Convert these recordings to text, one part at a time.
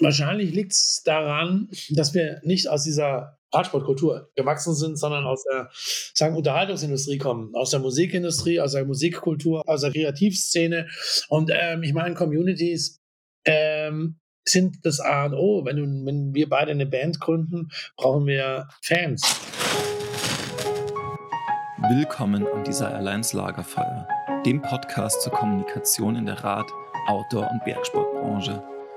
wahrscheinlich liegt es daran, dass wir nicht aus dieser Radsportkultur gewachsen sind, sondern aus der sagen, Unterhaltungsindustrie kommen, aus der Musikindustrie, aus der Musikkultur, aus der Kreativszene. Und ähm, ich meine, Communities ähm, sind das A und O. Wenn, du, wenn wir beide eine Band gründen, brauchen wir Fans. Willkommen am Desire Alliance Lagerfeuer, dem Podcast zur Kommunikation in der Rad-, Outdoor- und Bergsportbranche.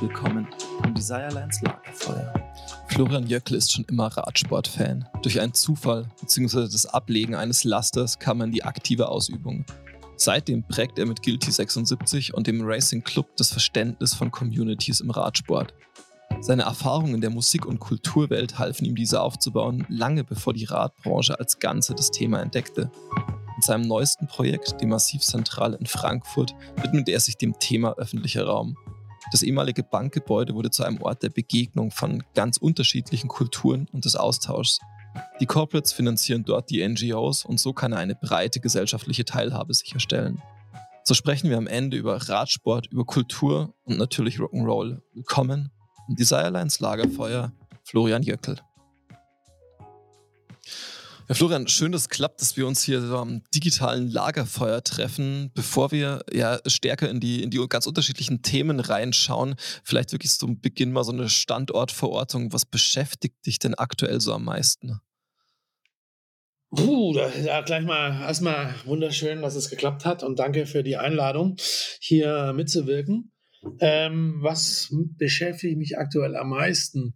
Willkommen am Desirelines Lagerfeuer. Florian Jöckel ist schon immer Radsport-Fan. Durch einen Zufall bzw. das Ablegen eines Lasters kam er in die aktive Ausübung. Seitdem prägt er mit Guilty 76 und dem Racing Club das Verständnis von Communities im Radsport. Seine Erfahrungen in der Musik- und Kulturwelt halfen ihm, diese aufzubauen, lange bevor die Radbranche als Ganze das Thema entdeckte. Mit seinem neuesten Projekt, dem Massivzentrale in Frankfurt, widmet er sich dem Thema öffentlicher Raum. Das ehemalige Bankgebäude wurde zu einem Ort der Begegnung von ganz unterschiedlichen Kulturen und des Austauschs. Die Corporates finanzieren dort die NGOs und so kann er eine breite gesellschaftliche Teilhabe sicherstellen. So sprechen wir am Ende über Radsport, über Kultur und natürlich Rock'n'Roll. Willkommen im Desirelines Lagerfeuer, Florian Jöckel. Ja, Florian, schön, dass es klappt, dass wir uns hier am digitalen Lagerfeuer treffen. Bevor wir ja stärker in die, in die ganz unterschiedlichen Themen reinschauen, vielleicht wirklich zum Beginn mal so eine Standortverortung. Was beschäftigt dich denn aktuell so am meisten? Puh, ja, gleich mal erstmal wunderschön, dass es geklappt hat und danke für die Einladung, hier mitzuwirken. Ähm, was beschäftigt mich aktuell am meisten?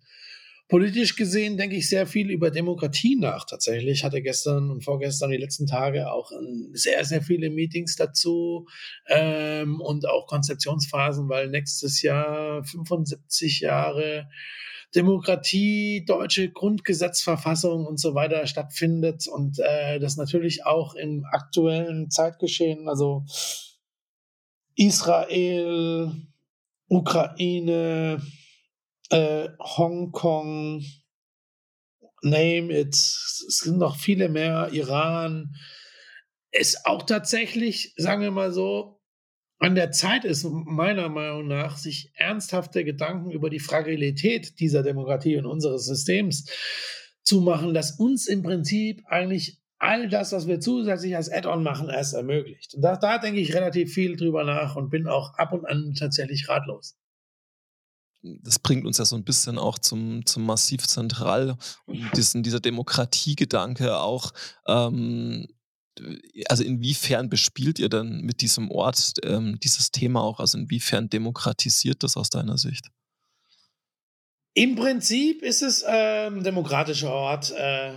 Politisch gesehen denke ich sehr viel über Demokratie nach tatsächlich. Ich hatte gestern und vorgestern die letzten Tage auch sehr, sehr viele Meetings dazu ähm, und auch Konzeptionsphasen, weil nächstes Jahr 75 Jahre Demokratie, deutsche Grundgesetzverfassung und so weiter stattfindet und äh, das natürlich auch im aktuellen Zeitgeschehen, also Israel, Ukraine, äh, Hongkong, name it, es sind noch viele mehr, Iran, ist auch tatsächlich, sagen wir mal so, an der Zeit ist, meiner Meinung nach, sich ernsthafte Gedanken über die Fragilität dieser Demokratie und unseres Systems zu machen, das uns im Prinzip eigentlich all das, was wir zusätzlich als Add-on machen, erst ermöglicht. Und da, da denke ich relativ viel drüber nach und bin auch ab und an tatsächlich ratlos das bringt uns ja so ein bisschen auch zum, zum Massiv Zentral und diesen, dieser Demokratiegedanke auch. Ähm, also inwiefern bespielt ihr denn mit diesem Ort ähm, dieses Thema auch? Also inwiefern demokratisiert das aus deiner Sicht? Im Prinzip ist es ähm, demokratischer Ort. Äh,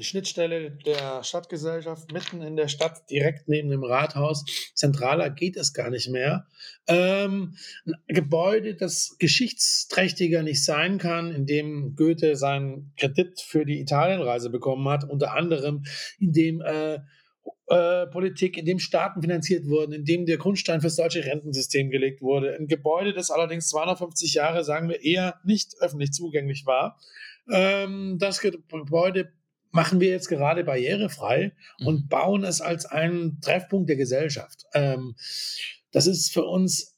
Schnittstelle der Stadtgesellschaft mitten in der Stadt, direkt neben dem Rathaus. Zentraler geht es gar nicht mehr. Ähm, ein Gebäude, das geschichtsträchtiger nicht sein kann, in dem Goethe seinen Kredit für die Italienreise bekommen hat, unter anderem in dem äh, äh, Politik, in dem Staaten finanziert wurden, in dem der Grundstein für das deutsche Rentensystem gelegt wurde. Ein Gebäude, das allerdings 250 Jahre, sagen wir, eher nicht öffentlich zugänglich war. Ähm, das Gebäude machen wir jetzt gerade barrierefrei mhm. und bauen es als einen Treffpunkt der Gesellschaft. Ähm, das ist für uns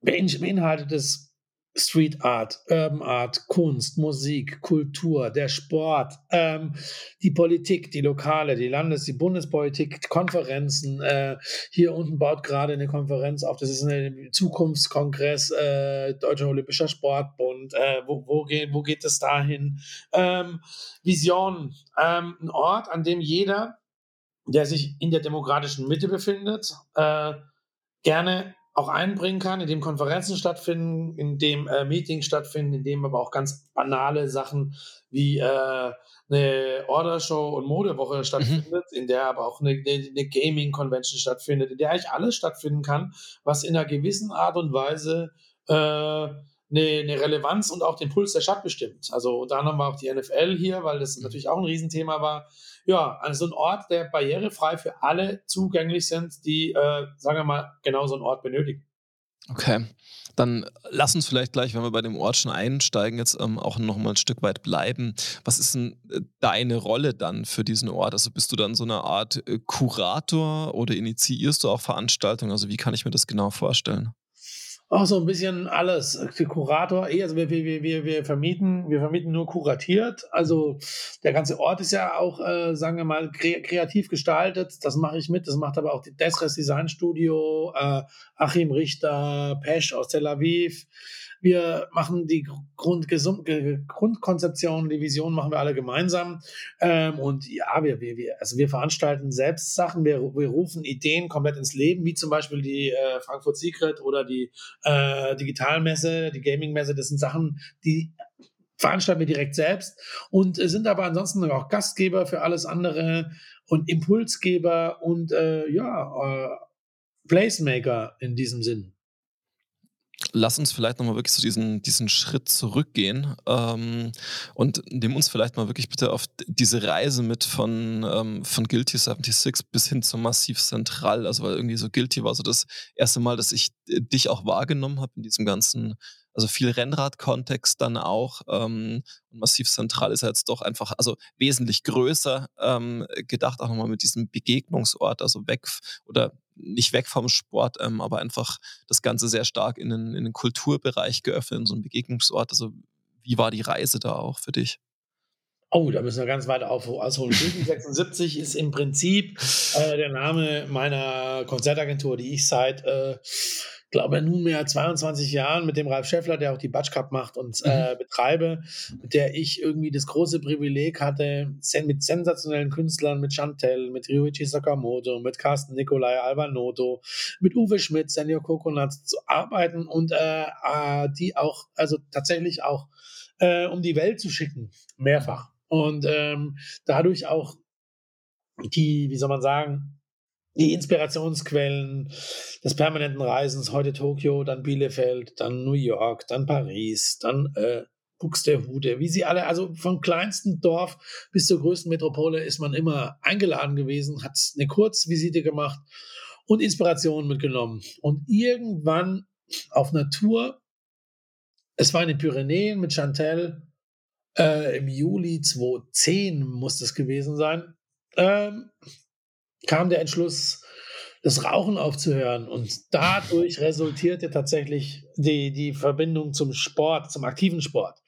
beinhaltet es Street Art, Urban Art, Kunst, Musik, Kultur, der Sport, ähm, die Politik, die Lokale, die Landes-, die Bundespolitik, Konferenzen. Äh, hier unten baut gerade eine Konferenz auf, das ist ein Zukunftskongress, äh, Deutscher Olympischer Sportbund. Äh, wo, wo, geht, wo geht es dahin? Ähm, Vision, ähm, ein Ort, an dem jeder, der sich in der demokratischen Mitte befindet, äh, gerne auch einbringen kann, in dem Konferenzen stattfinden, in dem äh, Meetings stattfinden, in dem aber auch ganz banale Sachen wie äh, eine Ordershow und Modewoche mhm. stattfindet, mhm. in der aber auch eine, eine Gaming-Convention stattfindet, in der eigentlich alles stattfinden kann, was in einer gewissen Art und Weise äh, eine, eine, Relevanz und auch den Puls der Stadt bestimmt. Also da haben wir auch die NFL hier, weil das natürlich auch ein Riesenthema war. Ja, also ein Ort, der barrierefrei für alle zugänglich sind, die, äh, sagen wir mal, genau so einen Ort benötigen. Okay, dann lass uns vielleicht gleich, wenn wir bei dem Ort schon einsteigen, jetzt ähm, auch noch mal ein Stück weit bleiben. Was ist denn äh, deine Rolle dann für diesen Ort? Also bist du dann so eine Art äh, Kurator oder initiierst du auch Veranstaltungen? Also wie kann ich mir das genau vorstellen? Auch so ein bisschen alles. Kurator, eh, also wir, wir, wir, wir vermieten, wir vermieten nur kuratiert. Also der ganze Ort ist ja auch, äh, sagen wir mal, kre kreativ gestaltet. Das mache ich mit. Das macht aber auch die Desres Design Studio, äh, Achim Richter, Pesch aus Tel Aviv. Wir machen die Grund Grundkonzeption, die Vision machen wir alle gemeinsam. Ähm, und ja, wir, wir, wir, also wir veranstalten selbst Sachen, wir, wir rufen Ideen komplett ins Leben, wie zum Beispiel die äh, Frankfurt Secret oder die äh, Digitalmesse, die Gaming-Messe. Das sind Sachen, die veranstalten wir direkt selbst und sind aber ansonsten auch Gastgeber für alles andere und Impulsgeber und äh, ja, äh, Placemaker in diesem Sinn lass uns vielleicht nochmal wirklich so diesen, diesen Schritt zurückgehen ähm, und nimm uns vielleicht mal wirklich bitte auf diese Reise mit von, ähm, von Guilty 76 bis hin zum Massiv Zentral. Also, weil irgendwie so Guilty war so das erste Mal, dass ich äh, dich auch wahrgenommen habe in diesem ganzen also viel Rennrad-Kontext dann auch. Ähm, Massiv Zentral ist ja jetzt doch einfach, also wesentlich größer ähm, gedacht, auch nochmal mit diesem Begegnungsort, also weg oder nicht weg vom Sport, ähm, aber einfach das Ganze sehr stark in den, in den Kulturbereich geöffnet, in so einen Begegnungsort. Also wie war die Reise da auch für dich? Oh, da müssen wir ganz weit auf, ausholen. 76 ist im Prinzip äh, der Name meiner Konzertagentur, die ich seit äh, glaube nunmehr 22 Jahren mit dem Ralf Schäffler, der auch die Batsch Cup macht und mhm. äh, betreibe, mit der ich irgendwie das große Privileg hatte, mit sensationellen Künstlern, mit Chantel, mit Ryuichi Sakamoto, mit Carsten Nikolai Albanotto, mit Uwe Schmidt, Senior Coconut zu arbeiten und äh, äh, die auch, also tatsächlich auch äh, um die Welt zu schicken, mehrfach. Und ähm, dadurch auch die, wie soll man sagen, die Inspirationsquellen des permanenten Reisens, heute Tokio, dann Bielefeld, dann New York, dann Paris, dann äh, Buxtehude, wie sie alle, also vom kleinsten Dorf bis zur größten Metropole ist man immer eingeladen gewesen, hat eine Kurzvisite gemacht und Inspiration mitgenommen. Und irgendwann auf Natur, es war in den Pyrenäen mit Chantel, äh, im Juli 2010 muss das gewesen sein, ähm, kam der Entschluss, das Rauchen aufzuhören. Und dadurch resultierte tatsächlich die, die Verbindung zum Sport, zum aktiven Sport.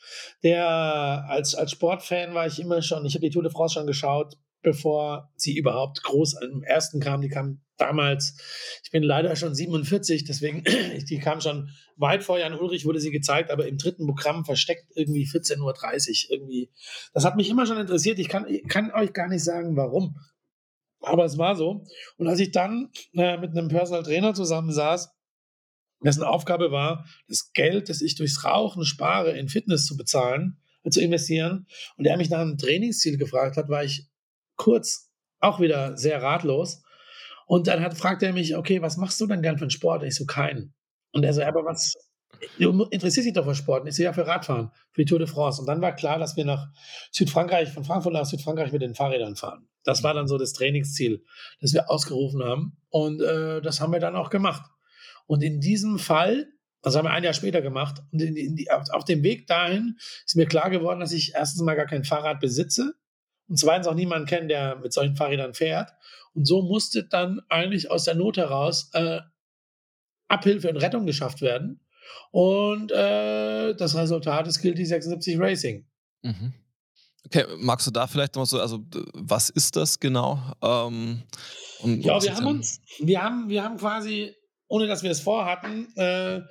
Der als, als Sportfan war ich immer schon, ich habe die Tour de France schon geschaut, bevor sie überhaupt groß im ersten kam. Die kam damals, ich bin leider schon 47, deswegen, die kam schon weit vor Jan Ulrich, wurde sie gezeigt, aber im dritten Programm versteckt irgendwie 14.30 Uhr irgendwie. Das hat mich immer schon interessiert. Ich kann, ich kann euch gar nicht sagen, warum. Aber es war so. Und als ich dann äh, mit einem Personal Trainer zusammensaß, dessen Aufgabe war, das Geld, das ich durchs Rauchen spare, in Fitness zu bezahlen, äh, zu investieren, und er mich nach einem Trainingsziel gefragt hat, war ich kurz auch wieder sehr ratlos. Und dann hat, fragte er mich, okay, was machst du denn gern für einen Sport? Und ich so, keinen. Und er so, aber was, du interessierst dich doch für Sport. Ich so, ja, für Radfahren, für die Tour de France. Und dann war klar, dass wir nach Südfrankreich, von Frankfurt nach Südfrankreich mit den Fahrrädern fahren. Das war dann so das Trainingsziel, das wir ausgerufen haben. Und äh, das haben wir dann auch gemacht. Und in diesem Fall, das haben wir ein Jahr später gemacht, und in, in die, auf, auf, dem Weg dahin ist mir klar geworden, dass ich erstens mal gar kein Fahrrad besitze und zweitens auch niemanden kenne, der mit solchen Fahrrädern fährt. Und so musste dann eigentlich aus der Not heraus äh, Abhilfe und Rettung geschafft werden. Und äh, das Resultat ist Guilty 76 Racing. Mhm. Okay, magst du da vielleicht noch so, also was ist das genau? Ähm, und, ja, wir haben uns, wir haben, wir haben quasi, ohne dass wir es vorhatten, äh,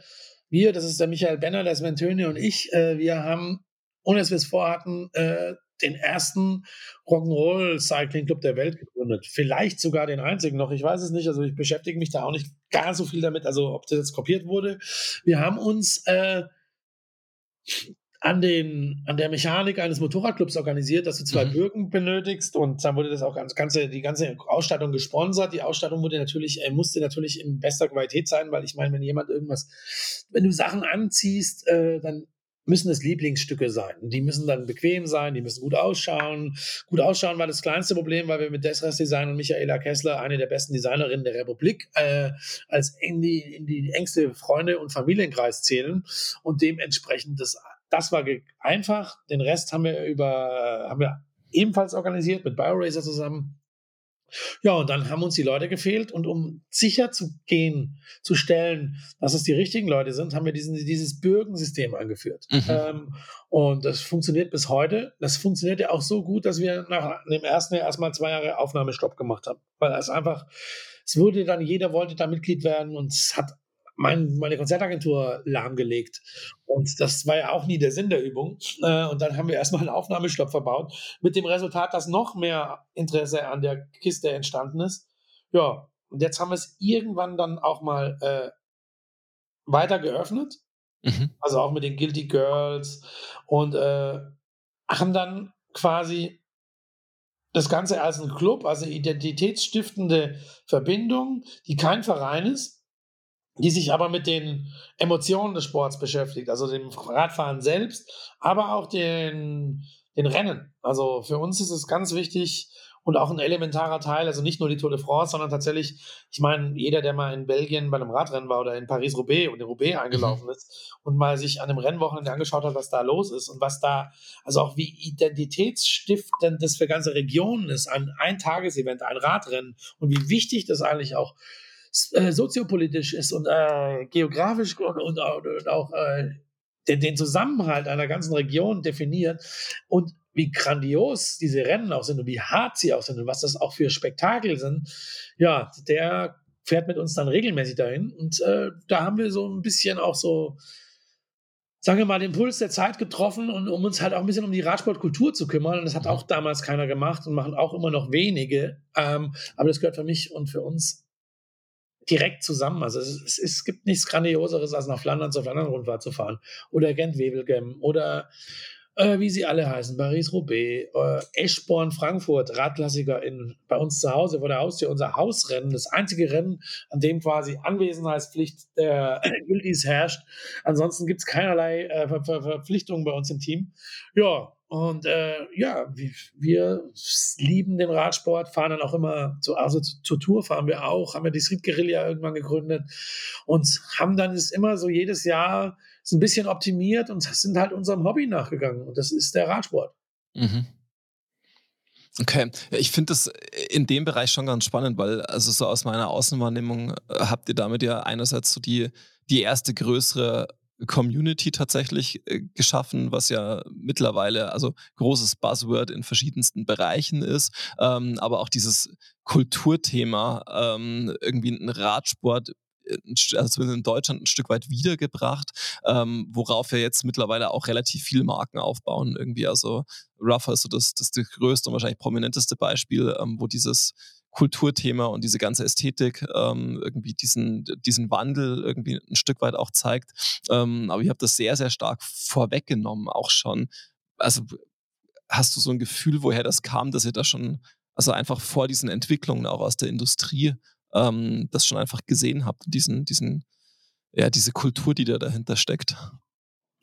wir, das ist der Michael Benner, der Sven Töne und ich, äh, wir haben, ohne dass wir es vorhatten, äh, den ersten Rock'n'Roll Cycling Club der Welt gegründet. Vielleicht sogar den einzigen noch, ich weiß es nicht. Also ich beschäftige mich da auch nicht gar so viel damit, also ob das jetzt kopiert wurde. Wir haben uns äh, an, den, an der Mechanik eines Motorradclubs organisiert, dass du zwei mhm. Bürgen benötigst und dann wurde das auch ganz, ganze, die ganze Ausstattung gesponsert. Die Ausstattung wurde natürlich, äh, musste natürlich in bester Qualität sein, weil ich meine, wenn jemand irgendwas, wenn du Sachen anziehst, äh, dann müssen es Lieblingsstücke sein. Die müssen dann bequem sein, die müssen gut ausschauen. Gut ausschauen war das kleinste Problem, weil wir mit Desras Design und Michaela Kessler, eine der besten Designerinnen der Republik, äh, als in die, in die engste Freunde- und Familienkreis zählen und dementsprechend das das war einfach. Den Rest haben wir über, haben wir ebenfalls organisiert mit BioRacer zusammen. Ja, und dann haben uns die Leute gefehlt und um sicher zu gehen, zu stellen, dass es die richtigen Leute sind, haben wir diesen, dieses Bürgensystem eingeführt. Mhm. Ähm, und das funktioniert bis heute. Das funktioniert ja auch so gut, dass wir nach dem ersten Jahr erstmal zwei Jahre Aufnahmestopp gemacht haben. Weil es einfach, es wurde dann, jeder wollte da Mitglied werden und es hat mein, meine Konzertagentur lahmgelegt. Und das war ja auch nie der Sinn der Übung. Äh, und dann haben wir erstmal einen Aufnahmestopp verbaut, mit dem Resultat, dass noch mehr Interesse an der Kiste entstanden ist. Ja, und jetzt haben wir es irgendwann dann auch mal äh, weiter geöffnet. Mhm. Also auch mit den Guilty Girls und äh, haben dann quasi das Ganze als ein Club, also identitätsstiftende Verbindung, die kein Verein ist, die sich aber mit den Emotionen des Sports beschäftigt, also dem Radfahren selbst, aber auch den, den Rennen. Also für uns ist es ganz wichtig und auch ein elementarer Teil, also nicht nur die Tour de France, sondern tatsächlich, ich meine, jeder, der mal in Belgien bei einem Radrennen war oder in Paris-Roubaix und in Roubaix eingelaufen mhm. ist und mal sich an einem Rennwochenende angeschaut hat, was da los ist und was da, also auch wie identitätsstiftend das für ganze Regionen ist, ein Eintagesevent, ein Radrennen und wie wichtig das eigentlich auch ist äh, soziopolitisch ist und äh, geografisch und, und, und auch äh, den, den, Zusammenhalt einer ganzen Region definiert und wie grandios diese Rennen auch sind und wie hart sie auch sind und was das auch für Spektakel sind, ja, der fährt mit uns dann regelmäßig dahin und äh, da haben wir so ein bisschen auch so sagen wir mal, den Puls der Zeit getroffen und um uns halt auch ein bisschen um die Radsportkultur zu kümmern. Und das hat auch damals keiner gemacht und machen auch immer noch wenige. Ähm, aber das gehört für mich und für uns direkt zusammen. Also es, es, es, gibt nichts Grandioseres, als nach Flandern zur Flandern-Rundfahrt zu fahren. Oder Gent-Wevelgem oder äh, wie sie alle heißen, Paris-Roubaix, äh, Eschborn, Frankfurt, Radklassiker in, bei uns zu Hause vor der Haustür, unser Hausrennen, das einzige Rennen, an dem quasi Anwesenheitspflicht der Guildies herrscht. Ansonsten gibt es keinerlei äh, Ver Ver Verpflichtungen bei uns im Team. Ja, und äh, ja, wir, wir, lieben den Radsport, fahren dann auch immer, zu, also zu, zur Tour fahren wir auch, haben wir die Street Guerilla irgendwann gegründet und haben dann ist immer so jedes Jahr ein bisschen optimiert und sind halt unserem Hobby nachgegangen und das ist der Radsport. Mhm. Okay, ich finde das in dem Bereich schon ganz spannend, weil also so aus meiner Außenwahrnehmung äh, habt ihr damit ja einerseits so die, die erste größere Community tatsächlich äh, geschaffen, was ja mittlerweile also großes Buzzword in verschiedensten Bereichen ist, ähm, aber auch dieses Kulturthema ähm, irgendwie ein Radsport äh, also zumindest in Deutschland ein Stück weit wiedergebracht, ähm, worauf wir jetzt mittlerweile auch relativ viele Marken aufbauen. Irgendwie, also Rougher ist so das, das, das größte und wahrscheinlich prominenteste Beispiel, ähm, wo dieses Kulturthema und diese ganze Ästhetik ähm, irgendwie diesen, diesen Wandel irgendwie ein Stück weit auch zeigt. Ähm, aber ich habe das sehr, sehr stark vorweggenommen, auch schon. Also hast du so ein Gefühl, woher das kam, dass ihr da schon, also einfach vor diesen Entwicklungen auch aus der Industrie, ähm, das schon einfach gesehen habt, diesen, diesen, ja, diese Kultur, die da dahinter steckt?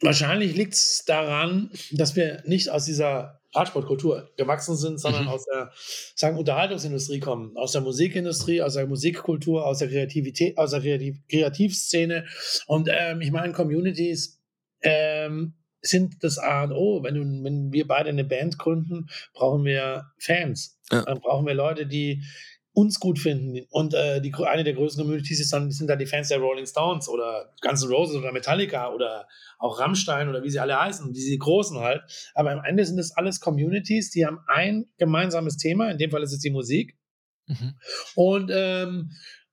Wahrscheinlich liegt es daran, dass wir nicht aus dieser Radsportkultur gewachsen sind, sondern mhm. aus der sagen, Unterhaltungsindustrie kommen, aus der Musikindustrie, aus der Musikkultur, aus der Kreativität, aus der Kreativ Kreativszene. Und ähm, ich meine, Communities ähm, sind das A und O. Wenn, du, wenn wir beide eine Band gründen, brauchen wir Fans. Ja. Dann brauchen wir Leute, die uns gut finden. Und äh, die, eine der größten Communities ist dann, sind dann die Fans der Rolling Stones oder Guns N' Roses oder Metallica oder auch Rammstein oder wie sie alle heißen, diese großen halt. Aber am Ende sind das alles Communities, die haben ein gemeinsames Thema, in dem Fall ist es die Musik. Mhm. Und ähm,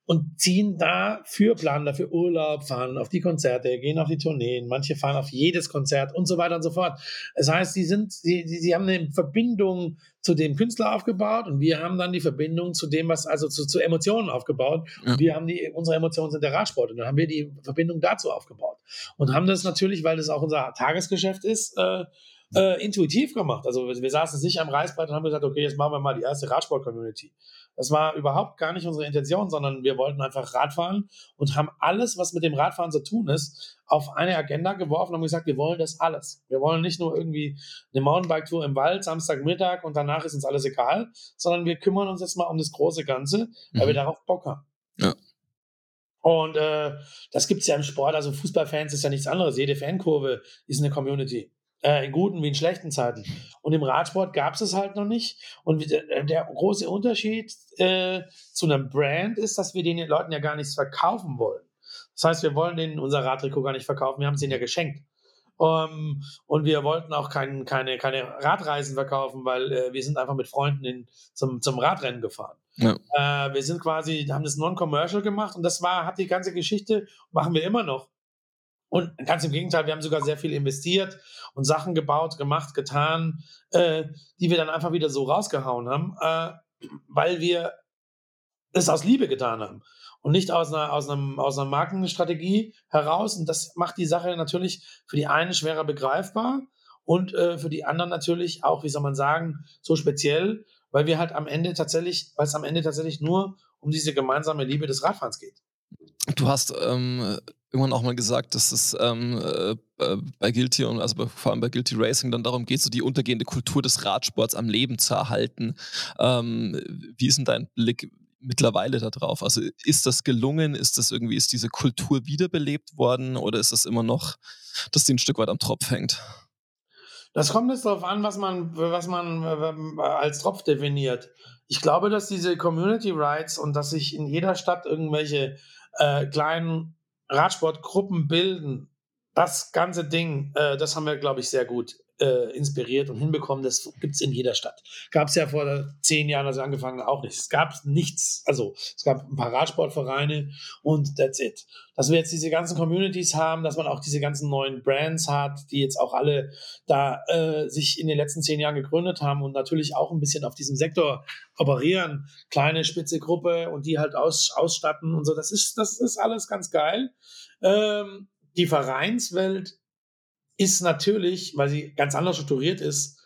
und ziehen dafür, planen dafür Urlaub, fahren auf die Konzerte, gehen auf die Tourneen, manche fahren auf jedes Konzert und so weiter und so fort. Das heißt, sie sind, sie, sie haben eine Verbindung zu dem Künstler aufgebaut und wir haben dann die Verbindung zu dem, was, also zu, zu Emotionen aufgebaut. Ja. Und wir haben die, unsere Emotionen sind der Radsport und dann haben wir die Verbindung dazu aufgebaut. Und haben das natürlich, weil das auch unser Tagesgeschäft ist, äh, äh, intuitiv gemacht. Also wir, wir saßen nicht am Reißbrett und haben gesagt, okay, jetzt machen wir mal die erste Radsport-Community. Das war überhaupt gar nicht unsere Intention, sondern wir wollten einfach Radfahren und haben alles, was mit dem Radfahren zu tun ist, auf eine Agenda geworfen und haben gesagt, wir wollen das alles. Wir wollen nicht nur irgendwie eine Mountainbike-Tour im Wald, Samstagmittag und danach ist uns alles egal, sondern wir kümmern uns jetzt mal um das große Ganze, weil mhm. wir darauf Bock haben. Ja. Und äh, das gibt es ja im Sport, also Fußballfans ist ja nichts anderes. Jede Fankurve ist eine Community. Äh, in guten wie in schlechten Zeiten. Und im Radsport gab es es halt noch nicht. Und der, der große Unterschied äh, zu einem Brand ist, dass wir den Leuten ja gar nichts verkaufen wollen. Das heißt, wir wollen denen unser Radtrikot gar nicht verkaufen, wir haben es ihnen ja geschenkt. Um, ähm, und wir wollten auch kein, keine, keine Radreisen verkaufen, weil äh, wir sind einfach mit Freunden in, zum, zum Radrennen gefahren. Ja. Äh, wir sind quasi, haben das Non-Commercial gemacht und das war, hat die ganze Geschichte, machen wir immer noch. Und ganz im Gegenteil, wir haben sogar sehr viel investiert und Sachen gebaut, gemacht, getan, äh, die wir dann einfach wieder so rausgehauen haben, äh, weil wir es aus Liebe getan haben und nicht aus einer, aus, einem, aus einer Markenstrategie heraus. Und das macht die Sache natürlich für die einen schwerer begreifbar und äh, für die anderen natürlich auch, wie soll man sagen, so speziell, weil wir halt am Ende tatsächlich, weil es am Ende tatsächlich nur um diese gemeinsame Liebe des Radfahrens geht. Du hast ähm, irgendwann auch mal gesagt, dass es ähm, äh, äh, bei Guilty und also vor allem bei Guilty Racing dann darum geht, so die untergehende Kultur des Radsports am Leben zu erhalten. Ähm, wie ist denn dein Blick mittlerweile darauf? Also ist das gelungen? Ist das irgendwie, ist diese Kultur wiederbelebt worden oder ist das immer noch, dass die ein Stück weit am Tropf hängt? Das kommt jetzt darauf an, was man, was man äh, als Tropf definiert. Ich glaube, dass diese Community Rights und dass sich in jeder Stadt irgendwelche äh, kleinen Radsportgruppen bilden, das ganze Ding, äh, das haben wir, glaube ich, sehr gut äh, inspiriert und hinbekommen. Das gibt es in jeder Stadt. Gab es ja vor zehn Jahren, als wir angefangen auch nicht. Es gab nichts. Also es gab ein paar Radsportvereine und that's it. Dass wir jetzt diese ganzen Communities haben, dass man auch diese ganzen neuen Brands hat, die jetzt auch alle da äh, sich in den letzten zehn Jahren gegründet haben und natürlich auch ein bisschen auf diesem Sektor operieren. Kleine spitze Gruppe und die halt aus, ausstatten und so. Das ist, das ist alles ganz geil. Ähm, die Vereinswelt ist natürlich, weil sie ganz anders strukturiert ist,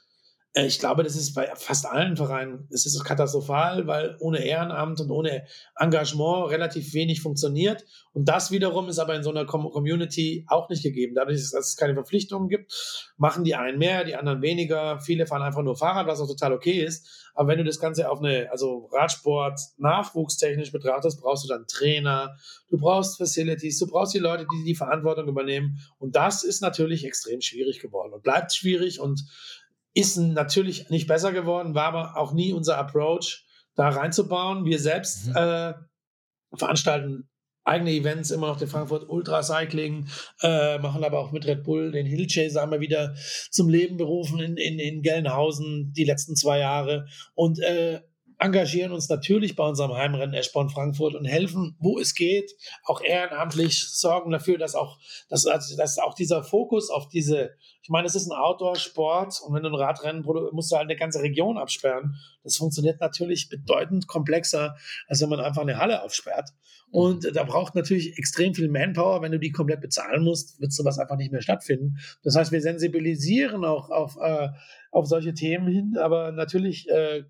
ich glaube, das ist bei fast allen Vereinen, es ist katastrophal, weil ohne Ehrenamt und ohne Engagement relativ wenig funktioniert. Und das wiederum ist aber in so einer Community auch nicht gegeben. Dadurch, dass es keine Verpflichtungen gibt, machen die einen mehr, die anderen weniger. Viele fahren einfach nur Fahrrad, was auch total okay ist. Aber wenn du das Ganze auf eine, also Radsport nachwuchstechnisch betrachtest, brauchst du dann Trainer, du brauchst Facilities, du brauchst die Leute, die die Verantwortung übernehmen. Und das ist natürlich extrem schwierig geworden und bleibt schwierig und ist natürlich nicht besser geworden, war aber auch nie unser Approach, da reinzubauen. Wir selbst mhm. äh, veranstalten eigene Events, immer noch den Frankfurt Ultra Cycling, äh, machen aber auch mit Red Bull den Hill Chaser haben wir wieder zum Leben berufen in, in, in Gelnhausen die letzten zwei Jahre und äh, engagieren uns natürlich bei unserem Heimrennen Eschborn Frankfurt und helfen, wo es geht, auch ehrenamtlich sorgen dafür, dass auch, dass, dass auch dieser Fokus auf diese, ich meine, es ist ein Outdoor-Sport und wenn du ein Radrennen musst du halt eine ganze Region absperren. Das funktioniert natürlich bedeutend komplexer, als wenn man einfach eine Halle aufsperrt. Und da braucht natürlich extrem viel Manpower. Wenn du die komplett bezahlen musst, wird sowas einfach nicht mehr stattfinden. Das heißt, wir sensibilisieren auch auf, äh, auf solche Themen hin, aber natürlich äh,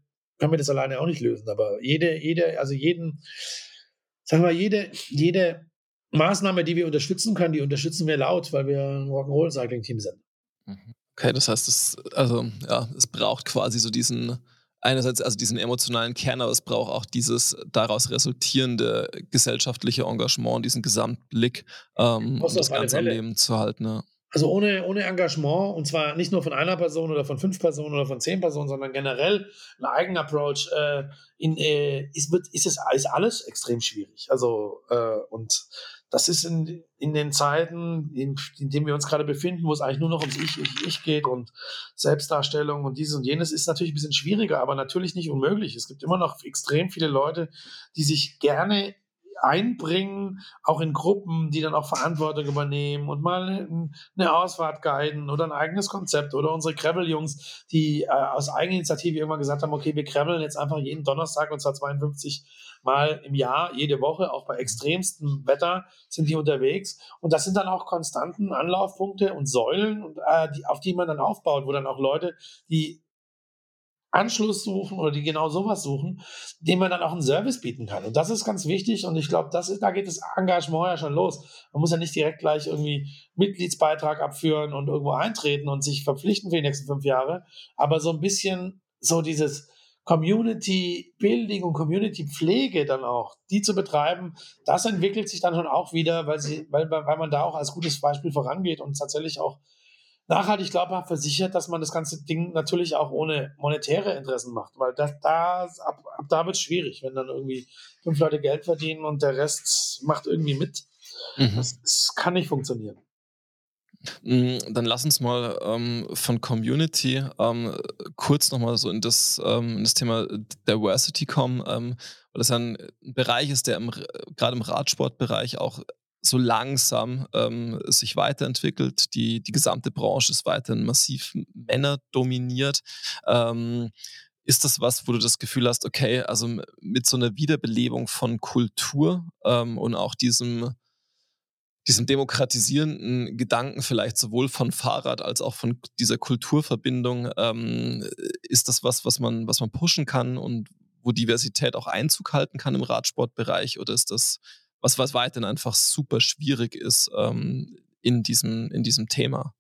können wir das alleine auch nicht lösen. Aber jede, jede, also jeden, sagen wir, jede, jede Maßnahme, die wir unterstützen können, die unterstützen wir laut, weil wir ein Rock'n'Roll-Cycling-Team sind. Mhm. Okay, das heißt, es, also, ja, es braucht quasi so diesen, einerseits also diesen emotionalen Kern, aber es braucht auch dieses daraus resultierende gesellschaftliche Engagement, diesen Gesamtblick, ähm, um das Ganze am Leben zu halten. Ja. Also ohne, ohne Engagement, und zwar nicht nur von einer Person oder von fünf Personen oder von zehn Personen, sondern generell ein eigener Approach, äh, in, äh, ist, wird, ist, es, ist alles extrem schwierig. Also, äh, und das ist in, in den Zeiten, in, in denen wir uns gerade befinden, wo es eigentlich nur noch ums Ich, Ich, Ich geht und Selbstdarstellung und dieses und jenes, ist natürlich ein bisschen schwieriger, aber natürlich nicht unmöglich. Es gibt immer noch extrem viele Leute, die sich gerne einbringen, auch in Gruppen, die dann auch Verantwortung übernehmen und mal eine Ausfahrt guiden oder ein eigenes Konzept oder unsere Krebbel-Jungs, die äh, aus Eigeninitiative irgendwann gesagt haben, okay, wir krebbeln jetzt einfach jeden Donnerstag und zwar 52 Mal im Jahr, jede Woche, auch bei extremstem Wetter sind die unterwegs. Und das sind dann auch konstanten Anlaufpunkte und Säulen, äh, die, auf die man dann aufbaut, wo dann auch Leute, die Anschluss suchen oder die genau sowas suchen, dem man dann auch einen Service bieten kann. Und das ist ganz wichtig und ich glaube, da geht das Engagement ja schon los. Man muss ja nicht direkt gleich irgendwie Mitgliedsbeitrag abführen und irgendwo eintreten und sich verpflichten für die nächsten fünf Jahre, aber so ein bisschen so dieses Community Building und Community Pflege dann auch, die zu betreiben, das entwickelt sich dann schon auch wieder, weil, sie, weil, weil man da auch als gutes Beispiel vorangeht und tatsächlich auch nachhaltig glaubhaft versichert, dass man das ganze Ding natürlich auch ohne monetäre Interessen macht, weil das, da, ab, ab da wird es schwierig, wenn dann irgendwie fünf Leute Geld verdienen und der Rest macht irgendwie mit. Mhm. Das, das, kann nicht funktionieren. Mm, dann lass uns mal ähm, von Community ähm, kurz nochmal so in das, ähm, in das Thema Diversity kommen, ähm, weil das ein Bereich ist, der gerade im Radsportbereich auch so langsam ähm, sich weiterentwickelt. Die, die gesamte Branche ist weiterhin massiv männerdominiert. Ähm, ist das was, wo du das Gefühl hast, okay, also mit so einer Wiederbelebung von Kultur ähm, und auch diesem, diesem demokratisierenden Gedanken vielleicht sowohl von Fahrrad als auch von dieser Kulturverbindung, ähm, ist das was, was man, was man pushen kann und wo Diversität auch Einzug halten kann im Radsportbereich oder ist das was, was weiterhin einfach super schwierig ist ähm, in, diesem, in diesem Thema.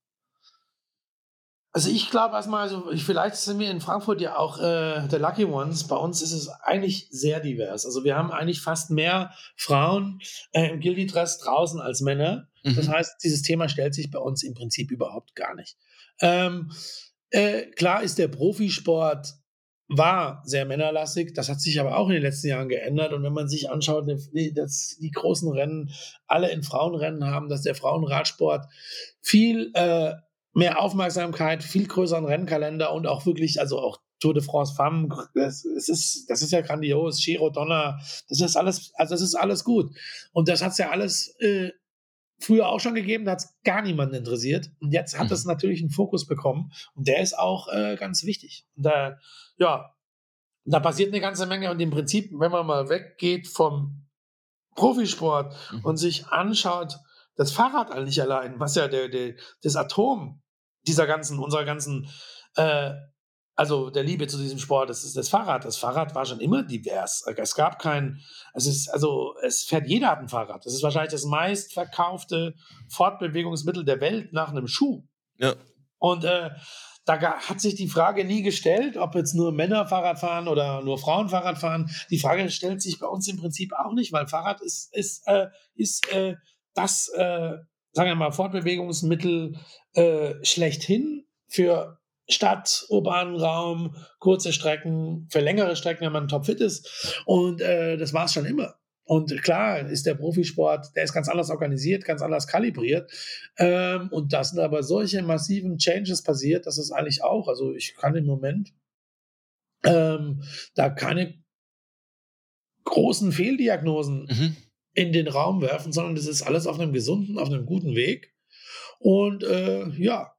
Also ich glaube erstmal, also vielleicht sind wir in Frankfurt ja auch äh, der Lucky Ones. Bei uns ist es eigentlich sehr divers. Also wir haben eigentlich fast mehr Frauen äh, im Guilty-Dress draußen als Männer. Mhm. Das heißt, dieses Thema stellt sich bei uns im Prinzip überhaupt gar nicht. Ähm, äh, klar ist der Profisport war sehr männerlastig. Das hat sich aber auch in den letzten Jahren geändert. Und wenn man sich anschaut, dass die großen Rennen alle in Frauenrennen haben, dass der Frauenradsport viel äh, mehr Aufmerksamkeit, viel größeren Rennkalender und auch wirklich, also auch Tour de France Femme, das, das, ist, das ist ja grandios, Giro Donner, das ist alles, also das ist alles gut. Und das hat es ja alles äh, früher auch schon gegeben, da hat es gar niemanden interessiert. Und jetzt hat es mhm. natürlich einen Fokus bekommen und der ist auch äh, ganz wichtig. Und da, ja, da passiert eine ganze Menge und im Prinzip, wenn man mal weggeht vom Profisport mhm. und sich anschaut, das Fahrrad eigentlich allein, was ja der, der, das Atom dieser ganzen, unserer ganzen äh, also der Liebe zu diesem Sport, das ist das Fahrrad. Das Fahrrad war schon immer divers. Es gab kein, es ist, also es fährt jeder hat ein Fahrrad. Das ist wahrscheinlich das meistverkaufte Fortbewegungsmittel der Welt nach einem Schuh. Ja. Und äh, da hat sich die Frage nie gestellt, ob jetzt nur Männer Fahrrad fahren oder nur Frauen Fahrrad fahren. Die Frage stellt sich bei uns im Prinzip auch nicht, weil Fahrrad ist, ist, äh, ist äh, das, äh, sagen wir mal, Fortbewegungsmittel äh, schlechthin für Stadt, urbanen Raum, kurze Strecken, für längere Strecken, wenn man topfit ist. Und äh, das war es schon immer. Und klar ist der Profisport, der ist ganz anders organisiert, ganz anders kalibriert. Ähm, und da sind aber solche massiven Changes passiert, dass es eigentlich auch, also ich kann im Moment ähm, da keine großen Fehldiagnosen mhm. in den Raum werfen, sondern das ist alles auf einem gesunden, auf einem guten Weg. Und äh, ja,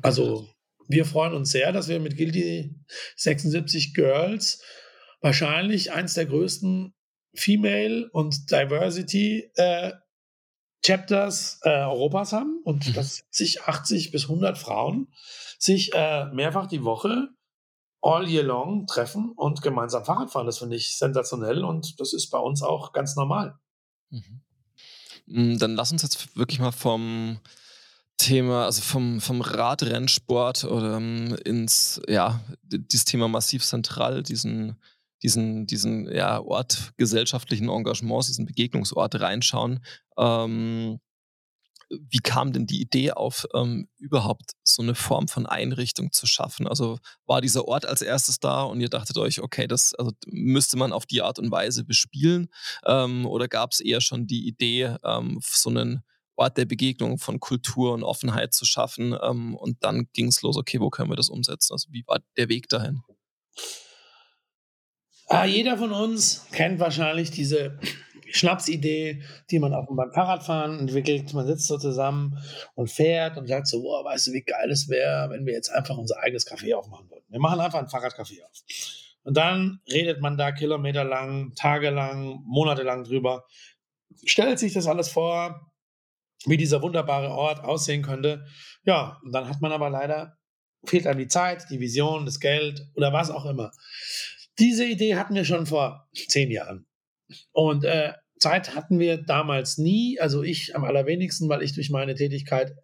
also wir freuen uns sehr, dass wir mit Guilty 76 Girls wahrscheinlich eins der größten Female und Diversity äh, Chapters äh, Europas haben und mhm. dass sich 80 bis 100 Frauen sich äh, mehrfach die Woche all year long treffen und gemeinsam Fahrrad fahren. Das finde ich sensationell und das ist bei uns auch ganz normal. Mhm. Mm, dann lass uns jetzt wirklich mal vom Thema, also vom, vom Radrennsport oder um, ins, ja, dieses Thema massiv zentral, diesen, diesen, diesen ja, Ort gesellschaftlichen Engagements, diesen Begegnungsort reinschauen. Ähm, wie kam denn die Idee auf, ähm, überhaupt so eine Form von Einrichtung zu schaffen? Also war dieser Ort als erstes da und ihr dachtet euch, okay, das also müsste man auf die Art und Weise bespielen? Ähm, oder gab es eher schon die Idee, ähm, so einen Ort der Begegnung von Kultur und Offenheit zu schaffen. Ähm, und dann ging es los, okay, wo können wir das umsetzen? Also wie war der Weg dahin? Ah, jeder von uns kennt wahrscheinlich diese Schnapsidee, die man auch beim Fahrradfahren entwickelt. Man sitzt so zusammen und fährt und sagt so, boah, weißt du, wie geil es wäre, wenn wir jetzt einfach unser eigenes Café aufmachen würden. Wir machen einfach ein Fahrradcafé auf. Und dann redet man da kilometerlang, tagelang, monatelang drüber, stellt sich das alles vor, wie dieser wunderbare Ort aussehen könnte. Ja, und dann hat man aber leider, fehlt einem die Zeit, die Vision, das Geld oder was auch immer. Diese Idee hatten wir schon vor zehn Jahren. Und äh, Zeit hatten wir damals nie, also ich am allerwenigsten, weil ich durch meine Tätigkeit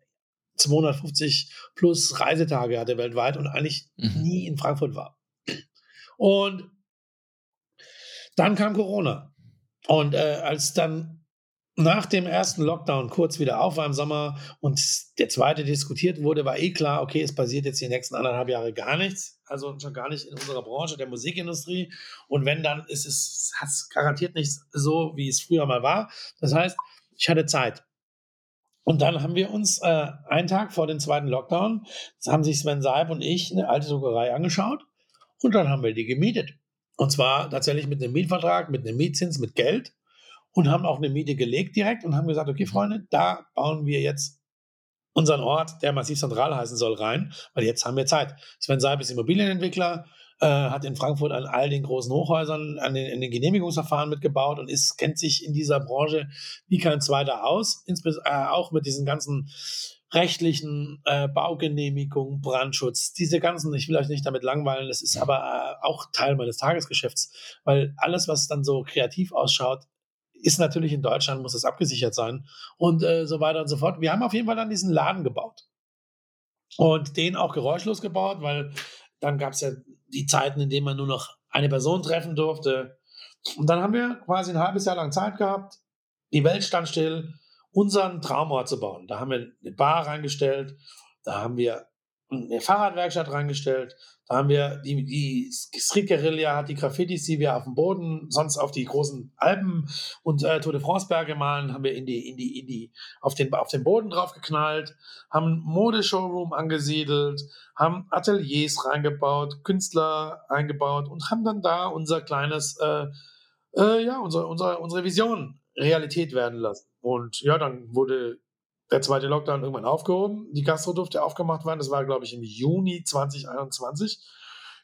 250 plus Reisetage hatte weltweit und eigentlich mhm. nie in Frankfurt war. Und dann kam Corona. Und äh, als dann nach dem ersten Lockdown kurz wieder auf war im Sommer und der zweite diskutiert wurde, war eh klar, okay, es passiert jetzt die nächsten anderthalb Jahre gar nichts. Also schon gar nicht in unserer Branche, der Musikindustrie. Und wenn, dann ist es, hat garantiert nicht so, wie es früher mal war. Das heißt, ich hatte Zeit. Und dann haben wir uns äh, einen Tag vor dem zweiten Lockdown, haben sich Sven Seib und ich eine alte Druckerei angeschaut und dann haben wir die gemietet. Und zwar tatsächlich mit einem Mietvertrag, mit einem Mietzins, mit Geld und haben auch eine Miete gelegt direkt und haben gesagt, okay, Freunde, da bauen wir jetzt unseren Ort, der massiv zentral heißen soll, rein, weil jetzt haben wir Zeit. Sven Seib ist Immobilienentwickler, äh, hat in Frankfurt an all den großen Hochhäusern, an den, in den Genehmigungsverfahren mitgebaut und ist, kennt sich in dieser Branche wie kein zweiter aus, insbesondere äh, auch mit diesen ganzen rechtlichen äh, Baugenehmigungen, Brandschutz, diese ganzen, ich will euch nicht damit langweilen, das ist aber äh, auch Teil meines Tagesgeschäfts, weil alles, was dann so kreativ ausschaut, ist natürlich in Deutschland, muss es abgesichert sein und äh, so weiter und so fort. Wir haben auf jeden Fall dann diesen Laden gebaut und den auch geräuschlos gebaut, weil dann gab es ja die Zeiten, in denen man nur noch eine Person treffen durfte. Und dann haben wir quasi ein halbes Jahr lang Zeit gehabt. Die Welt stand still, unseren Traumort zu bauen. Da haben wir eine Bar reingestellt, da haben wir eine Fahrradwerkstatt reingestellt, da haben wir die, die Street Guerilla hat die Graffitis, die wir auf dem Boden, sonst auf die großen Alpen und äh, Tour de France Berge malen, haben wir in die, in die, in die, auf den, auf den Boden draufgeknallt, haben Modeshowroom angesiedelt, haben Ateliers reingebaut, Künstler eingebaut und haben dann da unser kleines, äh, äh, ja, unsere, unsere, unsere Vision Realität werden lassen. Und ja, dann wurde der zweite Lockdown irgendwann aufgehoben. Die Gastro durfte aufgemacht werden. Das war, glaube ich, im Juni 2021.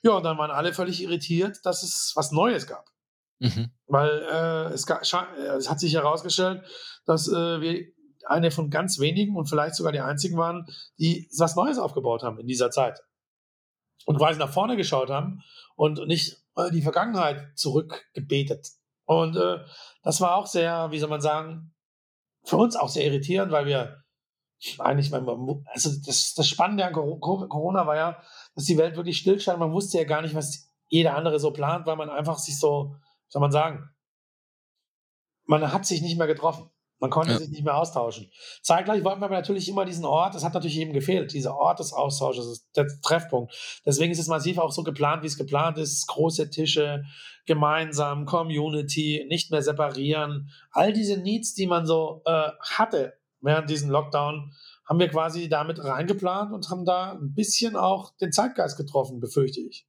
Ja, und dann waren alle völlig irritiert, dass es was Neues gab. Mhm. Weil äh, es, es, hat sich herausgestellt, dass äh, wir eine von ganz wenigen und vielleicht sogar die einzigen waren, die was Neues aufgebaut haben in dieser Zeit. Und quasi nach vorne geschaut haben und nicht äh, die Vergangenheit zurückgebetet. Und äh, das war auch sehr, wie soll man sagen, für uns auch sehr irritierend, weil wir eigentlich, also das, das Spannende an Corona war ja, dass die Welt wirklich stillstand. Man wusste ja gar nicht, was jeder andere so plant, weil man einfach sich so, soll man sagen, man hat sich nicht mehr getroffen. Man konnte ja. sich nicht mehr austauschen. Zeitgleich wollten wir natürlich immer diesen Ort, das hat natürlich eben gefehlt, dieser Ort des Austausches, der Treffpunkt. Deswegen ist es massiv auch so geplant, wie es geplant ist. Große Tische, gemeinsam, Community, nicht mehr separieren. All diese Needs, die man so äh, hatte während diesem Lockdown, haben wir quasi damit reingeplant und haben da ein bisschen auch den Zeitgeist getroffen, befürchte ich.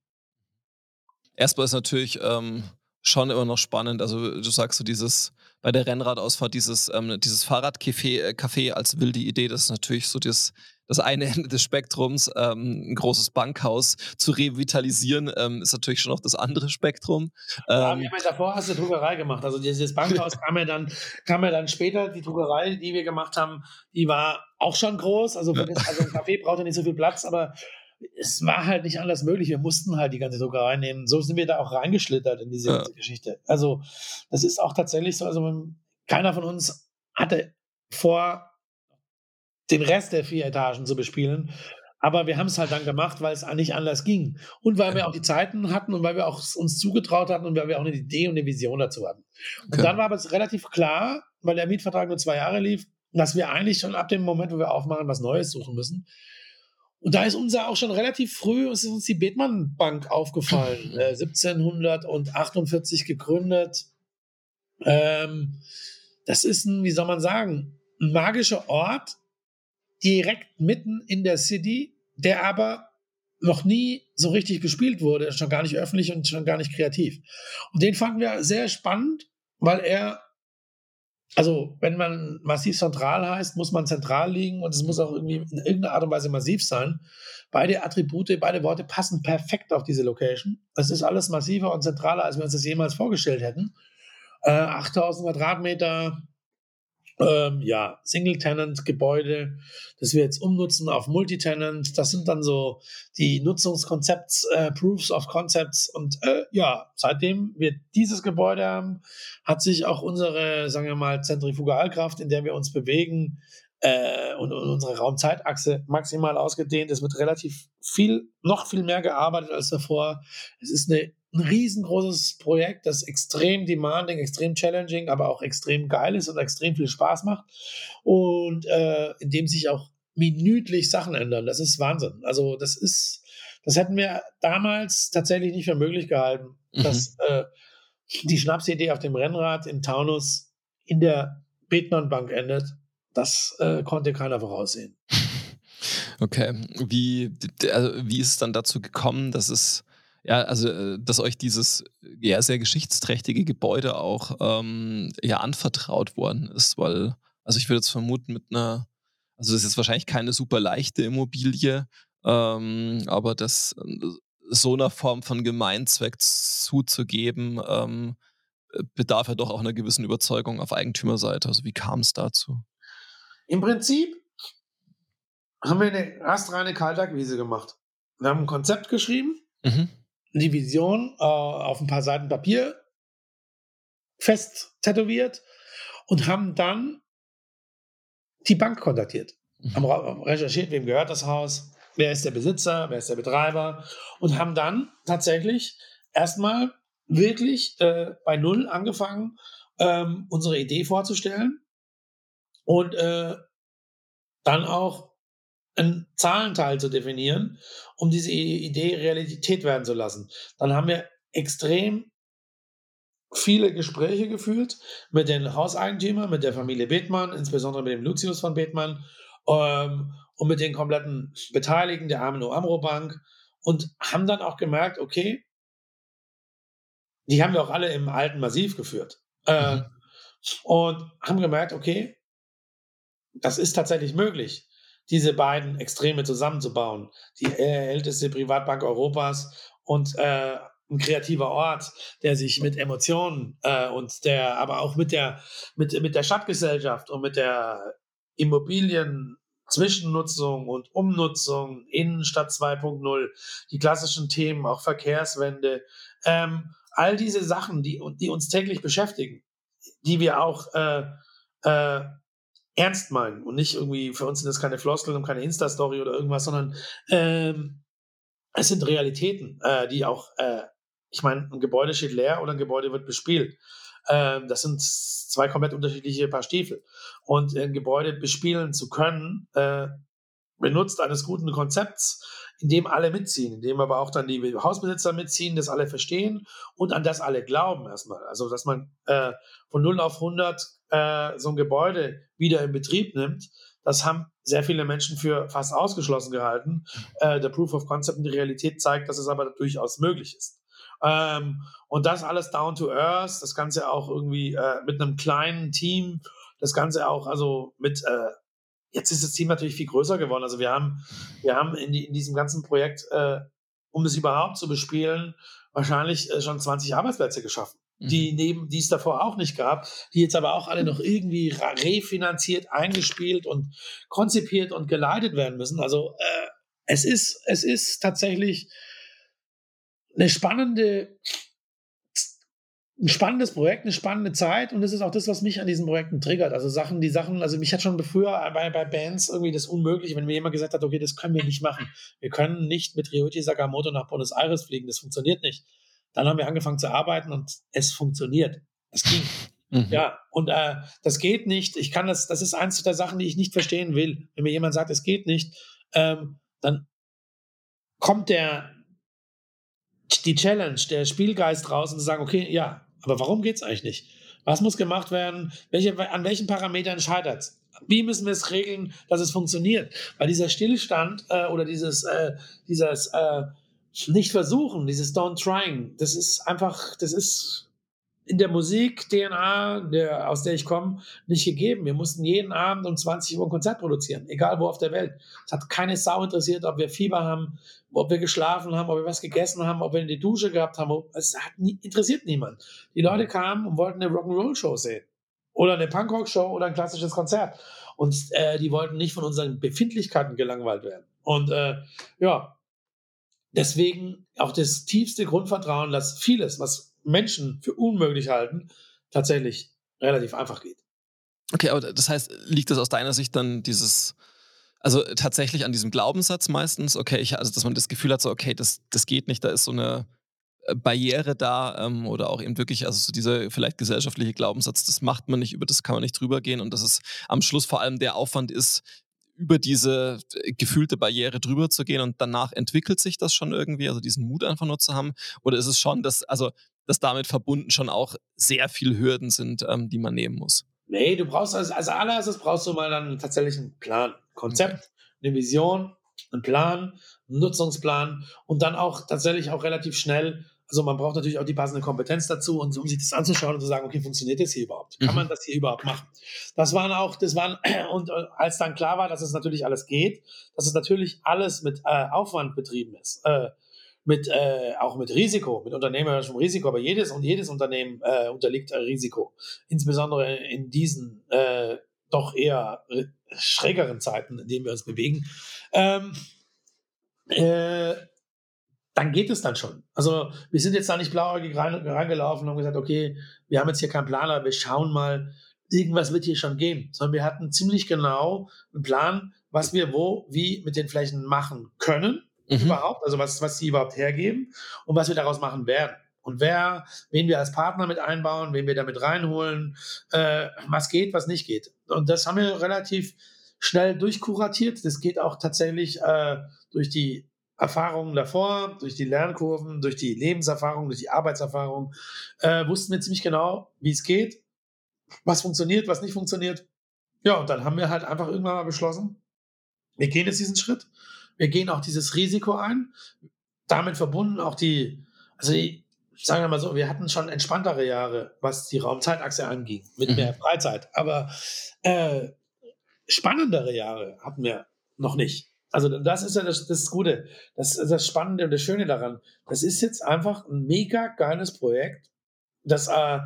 Erstmal ist natürlich ähm, schon immer noch spannend. Also du sagst so dieses bei der Rennradausfahrt dieses, ähm, dieses Fahrradcafé äh, als wilde Idee, das ist natürlich so das, das eine Ende des Spektrums, ähm, ein großes Bankhaus zu revitalisieren, ähm, ist natürlich schon noch das andere Spektrum. Ja, ähm, davor hast du Druckerei gemacht. Also dieses Bankhaus kam ja dann, kam ja dann später. Die Druckerei, die wir gemacht haben, die war auch schon groß. Also, also ein Café braucht ja nicht so viel Platz, aber es war halt nicht anders möglich. Wir mussten halt die ganze Druckerei nehmen. So sind wir da auch reingeschlittert in diese ja. Geschichte. Also, das ist auch tatsächlich so. Also, man, keiner von uns hatte vor, den Rest der vier Etagen zu bespielen. Aber wir haben es halt dann gemacht, weil es nicht anders ging. Und weil wir auch die Zeiten hatten und weil wir auch uns zugetraut hatten und weil wir auch eine Idee und eine Vision dazu hatten. Und okay. dann war aber relativ klar, weil der Mietvertrag nur zwei Jahre lief, dass wir eigentlich schon ab dem Moment, wo wir aufmachen, was Neues suchen müssen. Und da ist unser auch schon relativ früh, ist uns die Bethmann Bank aufgefallen, äh, 1748 gegründet. Ähm, das ist ein, wie soll man sagen, ein magischer Ort, direkt mitten in der City, der aber noch nie so richtig bespielt wurde, schon gar nicht öffentlich und schon gar nicht kreativ. Und den fanden wir sehr spannend, weil er, also wenn man massiv zentral heißt, muss man zentral liegen und es muss auch irgendwie in irgendeiner Art und Weise massiv sein. Beide Attribute, beide Worte passen perfekt auf diese Location. Es ist alles massiver und zentraler, als wir uns das jemals vorgestellt hätten. Äh, 8000 Quadratmeter, ähm, ja, Single-Tenant-Gebäude, das wir jetzt umnutzen auf Multi-Tenant. Das sind dann so die Nutzungskonzepts, äh, Proofs of Concepts. Und äh, ja, seitdem wir dieses Gebäude haben, hat sich auch unsere, sagen wir mal, Zentrifugalkraft, in der wir uns bewegen, äh, und, und, unsere Raumzeitachse maximal ausgedehnt. Es wird relativ viel, noch viel mehr gearbeitet als davor. Es ist eine ein riesengroßes Projekt, das extrem demanding, extrem challenging, aber auch extrem geil ist und extrem viel Spaß macht und äh, in dem sich auch minütlich Sachen ändern. Das ist Wahnsinn. Also das ist, das hätten wir damals tatsächlich nicht für möglich gehalten, mhm. dass äh, die Schnapsidee auf dem Rennrad in Taunus in der Bethmann Bank endet. Das äh, konnte keiner voraussehen. Okay, wie, also wie ist es dann dazu gekommen, dass es ja, also, äh, dass euch dieses ja sehr geschichtsträchtige Gebäude auch ähm, ja anvertraut worden ist, weil, also ich würde jetzt vermuten, mit einer, also das ist jetzt wahrscheinlich keine super leichte Immobilie, ähm, aber das äh, so einer Form von Gemeinzweck zuzugeben, ähm, bedarf ja doch auch einer gewissen Überzeugung auf Eigentümerseite. Also wie kam es dazu? Im Prinzip haben wir eine astreine Kaltakquise gemacht. Wir haben ein Konzept geschrieben. Mhm die Vision äh, auf ein paar Seiten Papier fest tätowiert und haben dann die Bank kontaktiert. Mhm. Haben recherchiert, wem gehört das Haus, wer ist der Besitzer, wer ist der Betreiber und haben dann tatsächlich erstmal wirklich äh, bei Null angefangen, ähm, unsere Idee vorzustellen und äh, dann auch einen Zahlenteil zu definieren, um diese Idee Realität werden zu lassen. Dann haben wir extrem viele Gespräche geführt mit den Hauseigentümern, mit der Familie Bethmann, insbesondere mit dem Lucius von Bethmann ähm, und mit den kompletten Beteiligten der Amino Amro Bank und haben dann auch gemerkt, okay, die haben wir auch alle im alten Massiv geführt. Äh, mhm. Und haben gemerkt, okay, das ist tatsächlich möglich diese beiden Extreme zusammenzubauen. Die älteste Privatbank Europas und äh, ein kreativer Ort, der sich mit Emotionen äh, und der, aber auch mit der, mit, mit der Stadtgesellschaft und mit der Immobilien Zwischennutzung und Umnutzung, Innenstadt 2.0, die klassischen Themen, auch Verkehrswende, ähm, all diese Sachen, die, die uns täglich beschäftigen, die wir auch äh, äh, ernst meinen und nicht irgendwie, für uns sind das keine Floskeln und keine Insta-Story oder irgendwas, sondern ähm, es sind Realitäten, äh, die auch, äh, ich meine, ein Gebäude steht leer oder ein Gebäude wird bespielt. Ähm, das sind zwei komplett unterschiedliche Paar Stiefel. Und ein Gebäude bespielen zu können, äh, benutzt eines guten Konzepts, in dem alle mitziehen, in dem aber auch dann die Hausbesitzer mitziehen, das alle verstehen und an das alle glauben erstmal. Also, dass man äh, von 0 auf 100 äh, so ein Gebäude wieder in Betrieb nimmt, das haben sehr viele Menschen für fast ausgeschlossen gehalten. Äh, der Proof of Concept in die Realität zeigt, dass es aber durchaus möglich ist. Ähm, und das alles down to earth, das Ganze auch irgendwie äh, mit einem kleinen Team, das Ganze auch also mit äh, Jetzt ist das Team natürlich viel größer geworden. Also wir haben, wir haben in, die, in diesem ganzen Projekt, äh, um es überhaupt zu bespielen, wahrscheinlich äh, schon 20 Arbeitsplätze geschaffen, mhm. Die neben, die es davor auch nicht gab, die jetzt aber auch alle noch irgendwie refinanziert, eingespielt und konzipiert und geleitet werden müssen. Also äh, es ist, es ist tatsächlich eine spannende ein spannendes Projekt, eine spannende Zeit und das ist auch das, was mich an diesen Projekten triggert. Also Sachen, die Sachen, also mich hat schon früher bei, bei Bands irgendwie das unmöglich, wenn mir jemand gesagt hat, okay, das können wir nicht machen. Wir können nicht mit Ryuichi Sakamoto nach Buenos Aires fliegen, das funktioniert nicht. Dann haben wir angefangen zu arbeiten und es funktioniert. Es ging. Mhm. Ja, und äh, das geht nicht. Ich kann das, das ist eins der Sachen, die ich nicht verstehen will. Wenn mir jemand sagt, es geht nicht, ähm, dann kommt der die Challenge, der Spielgeist raus und zu sagen, okay, ja, aber warum geht es eigentlich nicht? Was muss gemacht werden? Welche, an welchen Parametern scheitert es? Wie müssen wir es regeln, dass es funktioniert? Weil dieser Stillstand äh, oder dieses, äh, dieses äh, Nicht-Versuchen, dieses Don't Trying, das ist einfach, das ist in der Musik-DNA, der, aus der ich komme, nicht gegeben. Wir mussten jeden Abend um 20 Uhr ein Konzert produzieren, egal wo auf der Welt. Es hat keine Sau interessiert, ob wir Fieber haben, ob wir geschlafen haben, ob wir was gegessen haben, ob wir in die Dusche gehabt haben. Es hat nie, interessiert niemand. Die Leute kamen und wollten eine Rock'n'Roll-Show sehen. Oder eine Punkrock-Show oder ein klassisches Konzert. Und äh, die wollten nicht von unseren Befindlichkeiten gelangweilt werden. Und äh, ja, deswegen auch das tiefste Grundvertrauen, dass vieles, was Menschen für unmöglich halten, tatsächlich relativ einfach geht. Okay, aber das heißt, liegt das aus deiner Sicht dann dieses, also tatsächlich an diesem Glaubenssatz meistens, okay, ich, also dass man das Gefühl hat, so, okay, das, das geht nicht, da ist so eine äh, Barriere da ähm, oder auch eben wirklich, also so dieser vielleicht gesellschaftliche Glaubenssatz, das macht man nicht, über das kann man nicht drüber gehen und dass es am Schluss vor allem der Aufwand ist, über diese äh, gefühlte Barriere drüber zu gehen und danach entwickelt sich das schon irgendwie, also diesen Mut einfach nur zu haben? Oder ist es schon, dass, also dass damit verbunden schon auch sehr viele Hürden sind, ähm, die man nehmen muss. Nee, du brauchst als, als allererstes brauchst du mal dann tatsächlich einen Plan, Konzept, eine Vision, einen Plan, einen Nutzungsplan und dann auch tatsächlich auch relativ schnell. Also man braucht natürlich auch die passende Kompetenz dazu und um sich das anzuschauen und zu sagen, okay, funktioniert das hier überhaupt? Kann mhm. man das hier überhaupt machen? Das waren auch, das waren, und äh, als dann klar war, dass es natürlich alles geht, dass es natürlich alles mit äh, Aufwand betrieben ist. Äh, mit äh, auch mit Risiko, mit unternehmerischem Risiko, aber jedes und jedes Unternehmen äh, unterliegt Risiko, insbesondere in diesen äh, doch eher schrägeren Zeiten, in denen wir uns bewegen. Ähm, äh, dann geht es dann schon. Also wir sind jetzt da nicht blauäugig reingelaufen und haben gesagt, okay, wir haben jetzt hier keinen Planer, wir schauen mal, irgendwas wird hier schon gehen, sondern wir hatten ziemlich genau einen Plan, was wir wo, wie mit den Flächen machen können mhm. überhaupt, also was, was sie überhaupt hergeben und was wir daraus machen werden. Und wer, wen wir als Partner mit einbauen, wen wir damit reinholen, äh, was geht, was nicht geht. Und das haben wir relativ schnell durchkuratiert. Das geht auch tatsächlich äh, durch die Erfahrungen davor, durch die Lernkurven, durch die Lebenserfahrung, durch die Arbeitserfahrung, äh, wussten wir ziemlich genau, wie es geht, was funktioniert, was nicht funktioniert. Ja, und dann haben wir halt einfach irgendwann mal beschlossen, wir gehen jetzt diesen Schritt wir gehen auch dieses Risiko ein. Damit verbunden auch die, also sagen wir mal so, wir hatten schon entspanntere Jahre, was die Raumzeitachse anging, mit mhm. mehr Freizeit. Aber äh, spannendere Jahre hatten wir noch nicht. Also das ist ja das, das Gute, das ist das Spannende und das Schöne daran. Das ist jetzt einfach ein mega geiles Projekt, das äh,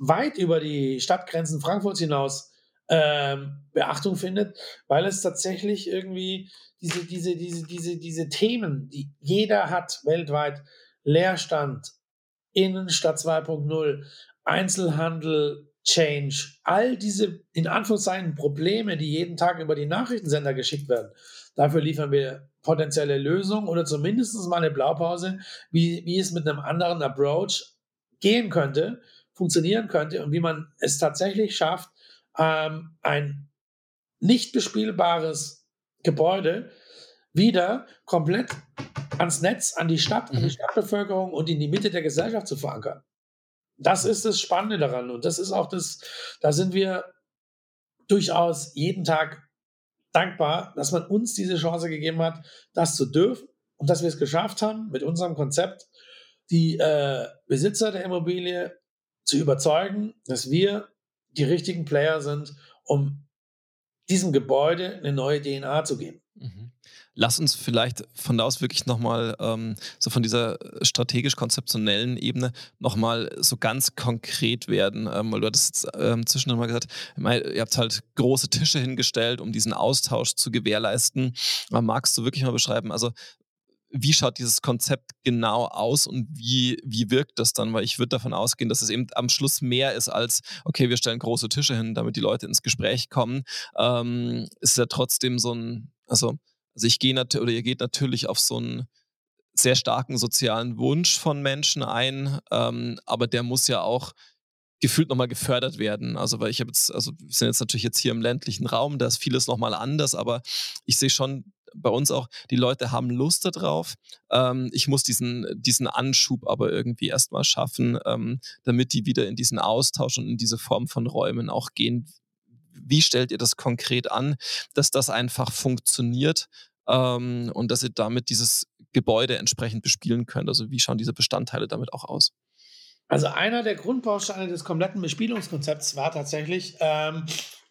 weit über die Stadtgrenzen Frankfurts hinaus ähm, Beachtung findet, weil es tatsächlich irgendwie diese, diese, diese, diese, diese Themen, die jeder hat weltweit, Leerstand, Innenstadt 2.0, Einzelhandel, Change, all diese in Anführungszeichen Probleme, die jeden Tag über die Nachrichtensender geschickt werden. Dafür liefern wir potenzielle Lösungen oder zumindest mal eine Blaupause, wie, wie es mit einem anderen Approach gehen könnte, funktionieren könnte und wie man es tatsächlich schafft, ähm, ein nicht bespielbares Gebäude wieder komplett ans Netz, an die Stadt, an die mhm. Stadtbevölkerung und in die Mitte der Gesellschaft zu verankern. Das ist das Spannende daran und das ist auch das, da sind wir durchaus jeden Tag dankbar, dass man uns diese Chance gegeben hat, das zu dürfen und dass wir es geschafft haben, mit unserem Konzept die äh, Besitzer der Immobilie zu überzeugen, dass wir die richtigen Player sind, um diesem Gebäude eine neue DNA zu geben. Mhm. Lass uns vielleicht von da aus wirklich nochmal ähm, so von dieser strategisch-konzeptionellen Ebene nochmal so ganz konkret werden, ähm, weil du hattest ähm, zwischendurch mal gesagt, ihr habt halt große Tische hingestellt, um diesen Austausch zu gewährleisten. Aber magst du wirklich mal beschreiben, also wie schaut dieses Konzept genau aus und wie, wie wirkt das dann? Weil ich würde davon ausgehen, dass es eben am Schluss mehr ist als, okay, wir stellen große Tische hin, damit die Leute ins Gespräch kommen. Ähm, ist ja trotzdem so ein, also, also ich gehe natürlich, oder ihr geht natürlich auf so einen sehr starken sozialen Wunsch von Menschen ein, ähm, aber der muss ja auch gefühlt nochmal gefördert werden. Also, weil ich habe jetzt, also wir sind jetzt natürlich jetzt hier im ländlichen Raum, da ist vieles nochmal anders, aber ich sehe schon bei uns auch, die Leute haben Lust darauf. Ähm, ich muss diesen, diesen Anschub aber irgendwie erstmal schaffen, ähm, damit die wieder in diesen Austausch und in diese Form von Räumen auch gehen wie stellt ihr das konkret an, dass das einfach funktioniert ähm, und dass ihr damit dieses Gebäude entsprechend bespielen könnt? Also wie schauen diese Bestandteile damit auch aus? Also einer der Grundbausteine des kompletten Bespielungskonzepts war tatsächlich, ähm,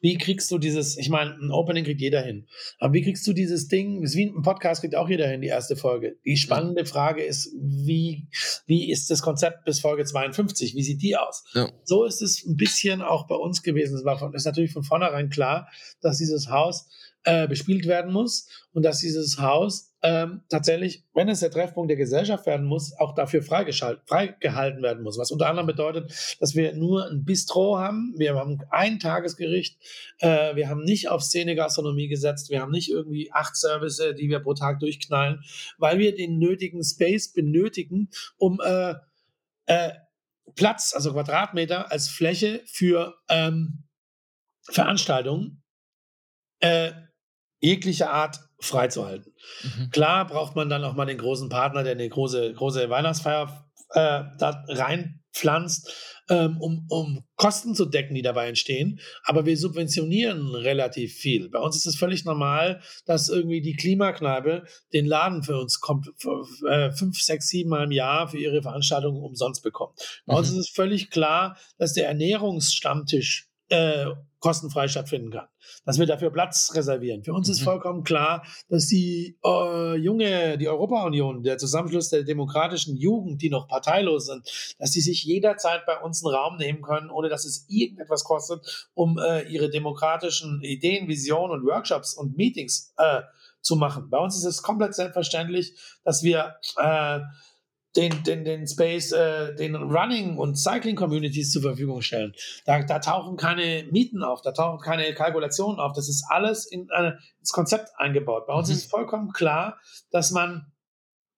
wie kriegst du dieses, ich meine, ein Opening kriegt jeder hin, aber wie kriegst du dieses Ding, wie ein Podcast kriegt auch jeder hin, die erste Folge. Die spannende Frage ist, wie, wie ist das Konzept bis Folge 52, wie sieht die aus? Ja. So ist es ein bisschen auch bei uns gewesen. Es war von, ist natürlich von vornherein klar, dass dieses Haus äh, bespielt werden muss und dass dieses Haus ähm, tatsächlich, wenn es der Treffpunkt der Gesellschaft werden muss, auch dafür freigehalten werden muss. Was unter anderem bedeutet, dass wir nur ein Bistro haben, wir haben ein Tagesgericht, äh, wir haben nicht auf Szene-Gastronomie gesetzt, wir haben nicht irgendwie acht Service, die wir pro Tag durchknallen, weil wir den nötigen Space benötigen, um äh, äh, Platz, also Quadratmeter als Fläche für ähm, Veranstaltungen äh, jeglicher Art freizuhalten. Mhm. Klar braucht man dann auch mal den großen Partner, der eine große, große Weihnachtsfeier äh, da reinpflanzt, ähm, um, um Kosten zu decken, die dabei entstehen. Aber wir subventionieren relativ viel. Bei uns ist es völlig normal, dass irgendwie die Klimakneipe den Laden für uns kommt, äh, fünf, sechs, sieben Mal im Jahr für ihre Veranstaltungen umsonst bekommt. Bei mhm. uns ist es völlig klar, dass der Ernährungsstammtisch äh, kostenfrei stattfinden kann. Dass wir dafür Platz reservieren. Für uns mhm. ist vollkommen klar, dass die äh, junge, die Europa-Union, der Zusammenschluss der demokratischen Jugend, die noch parteilos sind, dass die sich jederzeit bei uns einen Raum nehmen können, ohne dass es irgendetwas kostet, um äh, ihre demokratischen Ideen, Visionen und Workshops und Meetings äh, zu machen. Bei uns ist es komplett selbstverständlich, dass wir äh, den, den, den Space, äh, den Running- und Cycling-Communities zur Verfügung stellen. Da, da tauchen keine Mieten auf, da tauchen keine Kalkulationen auf. Das ist alles in, äh, ins Konzept eingebaut. Bei uns mhm. ist vollkommen klar, dass man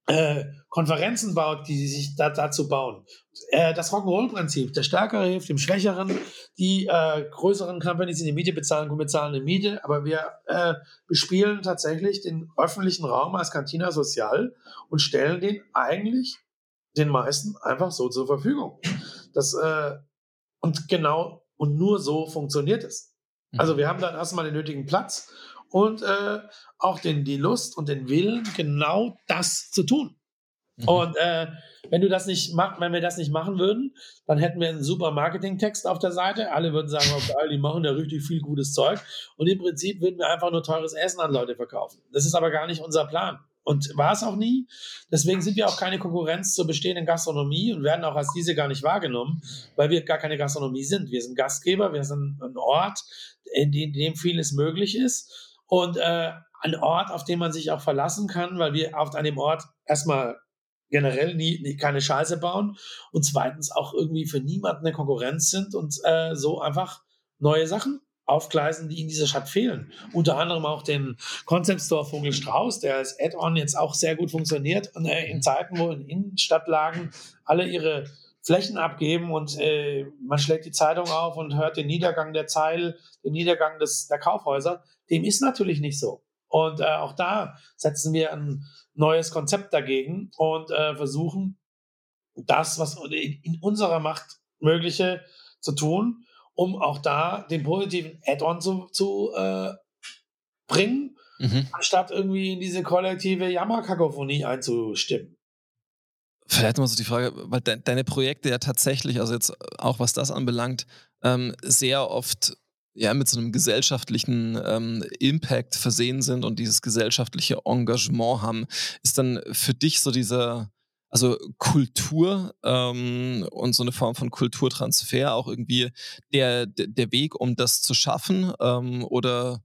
äh, Konferenzen baut, die sich da, dazu bauen. Äh, das Rock'n'Roll-Prinzip, der Stärkere hilft dem Schwächeren, die äh, größeren Companies, die die Miete bezahlen, bezahlen eine Miete, aber wir äh, bespielen tatsächlich den öffentlichen Raum als Cantina Social und stellen den eigentlich den meisten einfach so zur Verfügung. Das, äh, und genau, und nur so funktioniert es. Mhm. Also wir haben dann erstmal den nötigen Platz und äh, auch den, die Lust und den Willen, genau das zu tun. Mhm. Und äh, wenn du das nicht machst, wenn wir das nicht machen würden, dann hätten wir einen super Marketingtext auf der Seite. Alle würden sagen, oh geil, die machen ja richtig viel gutes Zeug. Und im Prinzip würden wir einfach nur teures Essen an Leute verkaufen. Das ist aber gar nicht unser Plan und war es auch nie. Deswegen sind wir auch keine Konkurrenz zur bestehenden Gastronomie und werden auch als diese gar nicht wahrgenommen, weil wir gar keine Gastronomie sind. Wir sind Gastgeber, wir sind ein Ort, in dem, dem vieles möglich ist und äh, ein Ort, auf den man sich auch verlassen kann, weil wir auf einem Ort erstmal generell nie, nie keine Scheiße bauen und zweitens auch irgendwie für niemanden eine Konkurrenz sind und äh, so einfach neue Sachen aufgleisen, die in dieser Stadt fehlen. Unter anderem auch den Concept Store Vogelstrauß, der als Add-on jetzt auch sehr gut funktioniert und äh, in Zeiten, wo in Innenstadtlagen alle ihre Flächen abgeben und äh, man schlägt die Zeitung auf und hört den Niedergang der Zeil, den Niedergang des, der Kaufhäuser. Dem ist natürlich nicht so. Und äh, auch da setzen wir ein neues Konzept dagegen und äh, versuchen, das, was in unserer Macht mögliche zu tun um auch da den positiven Add-on zu, zu äh, bringen, mhm. anstatt irgendwie in diese kollektive Jammerkakophonie einzustimmen. Vielleicht mal so die Frage, weil de deine Projekte ja tatsächlich, also jetzt auch was das anbelangt, ähm, sehr oft ja mit so einem gesellschaftlichen ähm, Impact versehen sind und dieses gesellschaftliche Engagement haben, ist dann für dich so dieser also Kultur ähm, und so eine Form von Kulturtransfer auch irgendwie der, der Weg, um das zu schaffen? Ähm, oder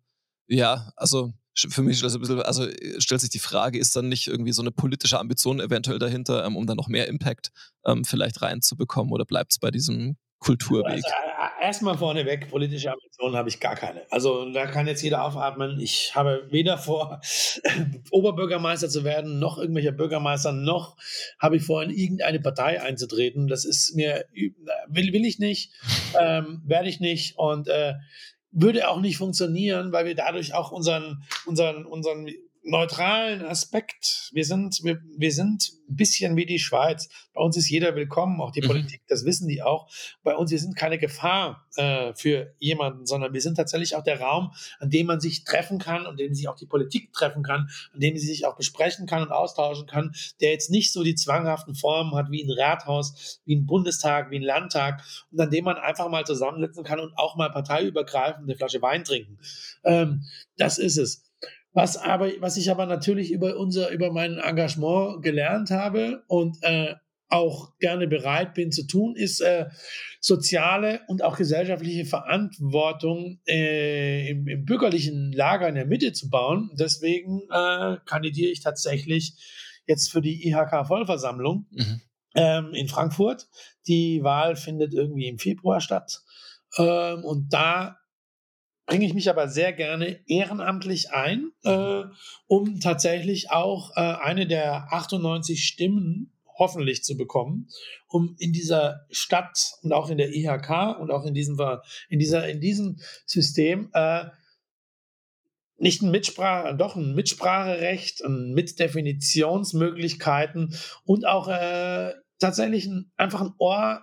ja, also für mich ein bisschen, also stellt sich die Frage, ist dann nicht irgendwie so eine politische Ambition eventuell dahinter, ähm, um dann noch mehr Impact ähm, vielleicht reinzubekommen oder bleibt es bei diesem Kulturweg? Also, erstmal vorneweg, politische Ambitionen habe ich gar keine. Also da kann jetzt jeder aufatmen. Ich habe weder vor, Oberbürgermeister zu werden, noch irgendwelcher Bürgermeister, noch habe ich vor, in irgendeine Partei einzutreten. Das ist mir, will, will ich nicht, ähm, werde ich nicht und äh, würde auch nicht funktionieren, weil wir dadurch auch unseren, unseren, unseren neutralen Aspekt. Wir sind, wir, wir sind ein bisschen wie die Schweiz. Bei uns ist jeder willkommen, auch die mhm. Politik, das wissen die auch. Bei uns, wir sind keine Gefahr äh, für jemanden, sondern wir sind tatsächlich auch der Raum, an dem man sich treffen kann, an dem sich auch die Politik treffen kann, an dem sie sich auch besprechen kann und austauschen kann, der jetzt nicht so die zwanghaften Formen hat wie ein Rathaus, wie ein Bundestag, wie ein Landtag und an dem man einfach mal zusammensitzen kann und auch mal parteiübergreifend eine Flasche Wein trinken. Ähm, das ist es. Was aber, was ich aber natürlich über unser, über mein Engagement gelernt habe und äh, auch gerne bereit bin zu tun, ist äh, soziale und auch gesellschaftliche Verantwortung äh, im, im, bürgerlichen Lager in der Mitte zu bauen. Deswegen äh, kandidiere ich tatsächlich jetzt für die IHK-Vollversammlung mhm. ähm, in Frankfurt. Die Wahl findet irgendwie im Februar statt. Ähm, und da bringe ich mich aber sehr gerne ehrenamtlich ein, äh, um tatsächlich auch äh, eine der 98 Stimmen hoffentlich zu bekommen, um in dieser Stadt und auch in der IHK und auch in diesem, in dieser, in diesem System äh, nicht ein Mitsprache, doch ein Mitspracherecht, ein Mitdefinitionsmöglichkeiten und auch äh, tatsächlich ein, einfach ein Ohr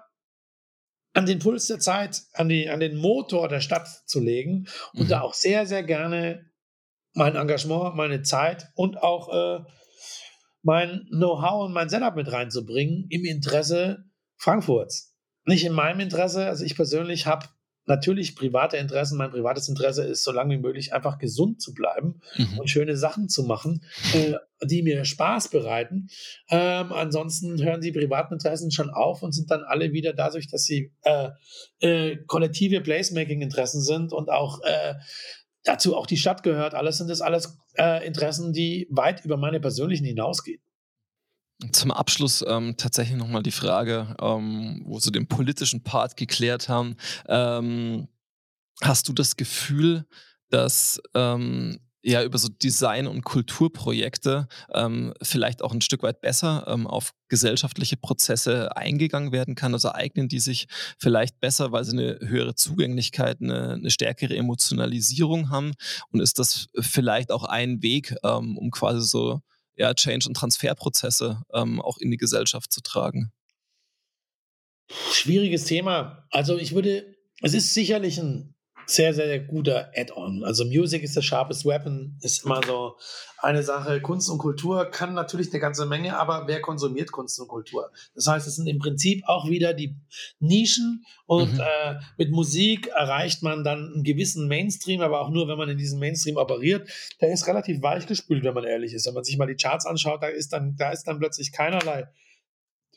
an den Puls der Zeit, an, die, an den Motor der Stadt zu legen und mhm. da auch sehr, sehr gerne mein Engagement, meine Zeit und auch äh, mein Know-how und mein Setup mit reinzubringen im Interesse Frankfurts. Nicht in meinem Interesse, also ich persönlich habe natürlich private Interessen. Mein privates Interesse ist, so lange wie möglich einfach gesund zu bleiben mhm. und schöne Sachen zu machen, äh, die mir Spaß bereiten. Ähm, ansonsten hören die privaten Interessen schon auf und sind dann alle wieder dadurch, dass sie äh, äh, kollektive Placemaking-Interessen sind und auch äh, dazu auch die Stadt gehört. Alles sind das alles äh, Interessen, die weit über meine persönlichen hinausgehen. Zum Abschluss ähm, tatsächlich nochmal die Frage, ähm, wo Sie den politischen Part geklärt haben. Ähm, hast du das Gefühl, dass ähm, ja über so Design- und Kulturprojekte ähm, vielleicht auch ein Stück weit besser ähm, auf gesellschaftliche Prozesse eingegangen werden kann? Also eignen die sich vielleicht besser, weil sie eine höhere Zugänglichkeit, eine, eine stärkere Emotionalisierung haben? Und ist das vielleicht auch ein Weg, um quasi so ja, Change- und Transferprozesse ähm, auch in die Gesellschaft zu tragen? Schwieriges Thema. Also ich würde, es ist sicherlich ein sehr, sehr guter Add-on. Also Music ist the sharpest weapon, ist immer so eine Sache. Kunst und Kultur kann natürlich eine ganze Menge, aber wer konsumiert Kunst und Kultur? Das heißt, es sind im Prinzip auch wieder die Nischen und mhm. äh, mit Musik erreicht man dann einen gewissen Mainstream, aber auch nur, wenn man in diesem Mainstream operiert. Der ist relativ weichgespült, wenn man ehrlich ist. Wenn man sich mal die Charts anschaut, da ist dann, da ist dann plötzlich keinerlei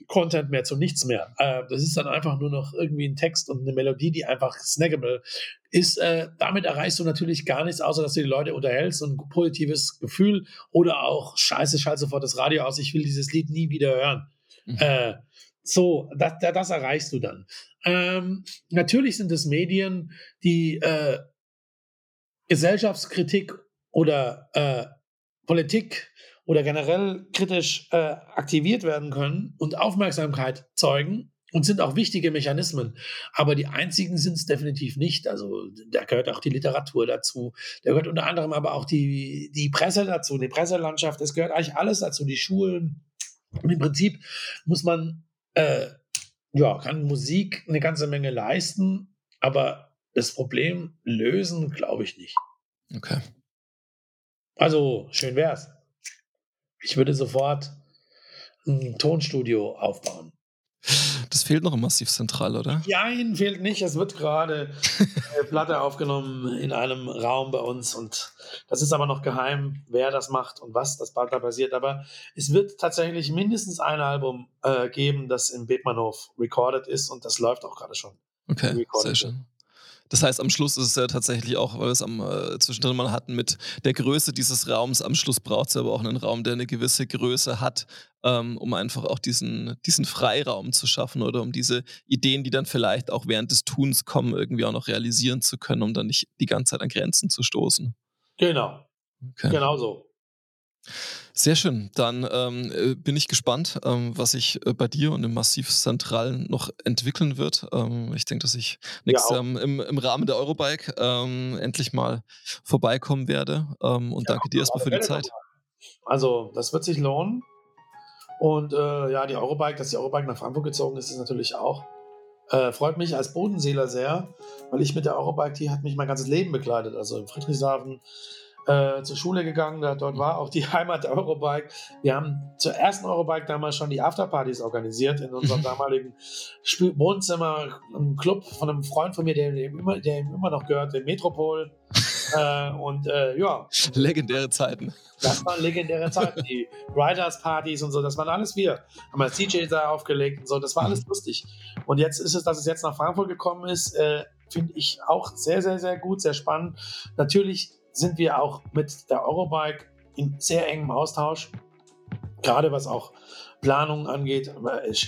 Content mehr zu nichts mehr. Äh, das ist dann einfach nur noch irgendwie ein Text und eine Melodie, die einfach snackable ist. Äh, damit erreichst du natürlich gar nichts, außer dass du die Leute unterhältst und ein positives Gefühl oder auch Scheiße, schalte sofort das Radio aus, ich will dieses Lied nie wieder hören. Mhm. Äh, so, das, das, erreichst du dann. Ähm, natürlich sind es Medien, die äh, Gesellschaftskritik oder Politik oder generell kritisch äh, aktiviert werden können und Aufmerksamkeit zeugen und sind auch wichtige Mechanismen. Aber die einzigen sind es definitiv nicht. Also da gehört auch die Literatur dazu. Da gehört unter anderem aber auch die, die Presse dazu, die Presselandschaft. Es gehört eigentlich alles dazu, die Schulen. Und im Prinzip muss man, äh, ja, kann Musik eine ganze Menge leisten, aber das Problem lösen, glaube ich nicht. Okay. Also, schön wär's. Ich würde sofort ein Tonstudio aufbauen. Das fehlt noch im Massiv Zentral, oder? Nein, fehlt nicht. Es wird gerade äh, Platte aufgenommen in einem Raum bei uns und das ist aber noch geheim, wer das macht und was das bald da passiert. Aber es wird tatsächlich mindestens ein Album äh, geben, das im Bebmanhof recorded ist und das läuft auch gerade schon. Okay, sehr schön. Das heißt, am Schluss ist es ja tatsächlich auch, weil wir es am äh, zwischendrin mal hatten, mit der Größe dieses Raums. Am Schluss braucht es aber auch einen Raum, der eine gewisse Größe hat, ähm, um einfach auch diesen, diesen Freiraum zu schaffen oder um diese Ideen, die dann vielleicht auch während des Tuns kommen, irgendwie auch noch realisieren zu können, um dann nicht die ganze Zeit an Grenzen zu stoßen. Genau. Okay. Genau so. Sehr schön. Dann ähm, äh, bin ich gespannt, ähm, was sich äh, bei dir und im Massiv Zentralen noch entwickeln wird. Ähm, ich denke, dass ich nächstes ja, Jahr im, im, Rahmen der Eurobike ähm, endlich mal vorbeikommen werde. Ähm, und ja, danke dir erstmal für die Zeit. Also, das wird sich lohnen. Und äh, ja, die Eurobike, dass die Eurobike nach Frankfurt gezogen ist, ist natürlich auch. Äh, freut mich als Bodenseeler sehr, weil ich mit der Eurobike, die hat mich mein ganzes Leben begleitet. Also in Friedrichshafen äh, zur Schule gegangen, dort war auch die Heimat der Eurobike. Wir haben zur ersten Eurobike damals schon die Afterpartys organisiert in unserem damaligen Spiel Wohnzimmer, im Club von einem Freund von mir, der, der, immer, der ihm immer noch gehört, dem Metropol. äh, und äh, ja. Legendäre Zeiten. Das waren legendäre Zeiten. Die Riders-Partys und so, das waren alles wir. Haben wir CJ da aufgelegt und so, das war alles mhm. lustig. Und jetzt ist es, dass es jetzt nach Frankfurt gekommen ist, äh, finde ich auch sehr, sehr, sehr gut, sehr spannend. Natürlich sind wir auch mit der Eurobike in sehr engem Austausch, gerade was auch Planungen angeht,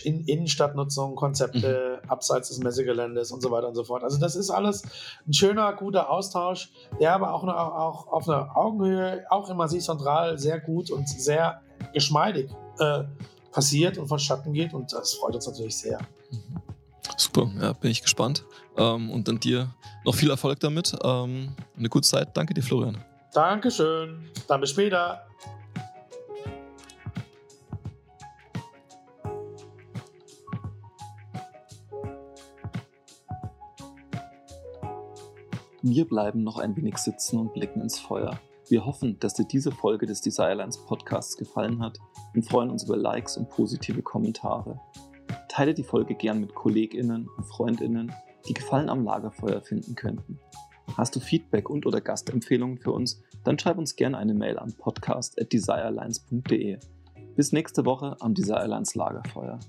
in Innenstadtnutzung, Konzepte mhm. abseits des Messegeländes und so weiter und so fort. Also das ist alles ein schöner, guter Austausch, der aber auch, eine, auch auf einer Augenhöhe, auch im Massiv Zentral sehr gut und sehr geschmeidig äh, passiert und vonstatten geht und das freut uns natürlich sehr. Mhm. Super, ja, bin ich gespannt. Ähm, und dann dir noch viel Erfolg damit. Ähm, eine gute Zeit. Danke dir, Florian. Dankeschön. Dann bis später. Wir bleiben noch ein wenig sitzen und blicken ins Feuer. Wir hoffen, dass dir diese Folge des Desirelines Podcasts gefallen hat und freuen uns über Likes und positive Kommentare. Teile die Folge gern mit KollegInnen und FreundInnen, die Gefallen am Lagerfeuer finden könnten. Hast du Feedback und oder Gastempfehlungen für uns, dann schreib uns gerne eine Mail an podcast@desirelines.de. Bis nächste Woche am Desirelines Lagerfeuer.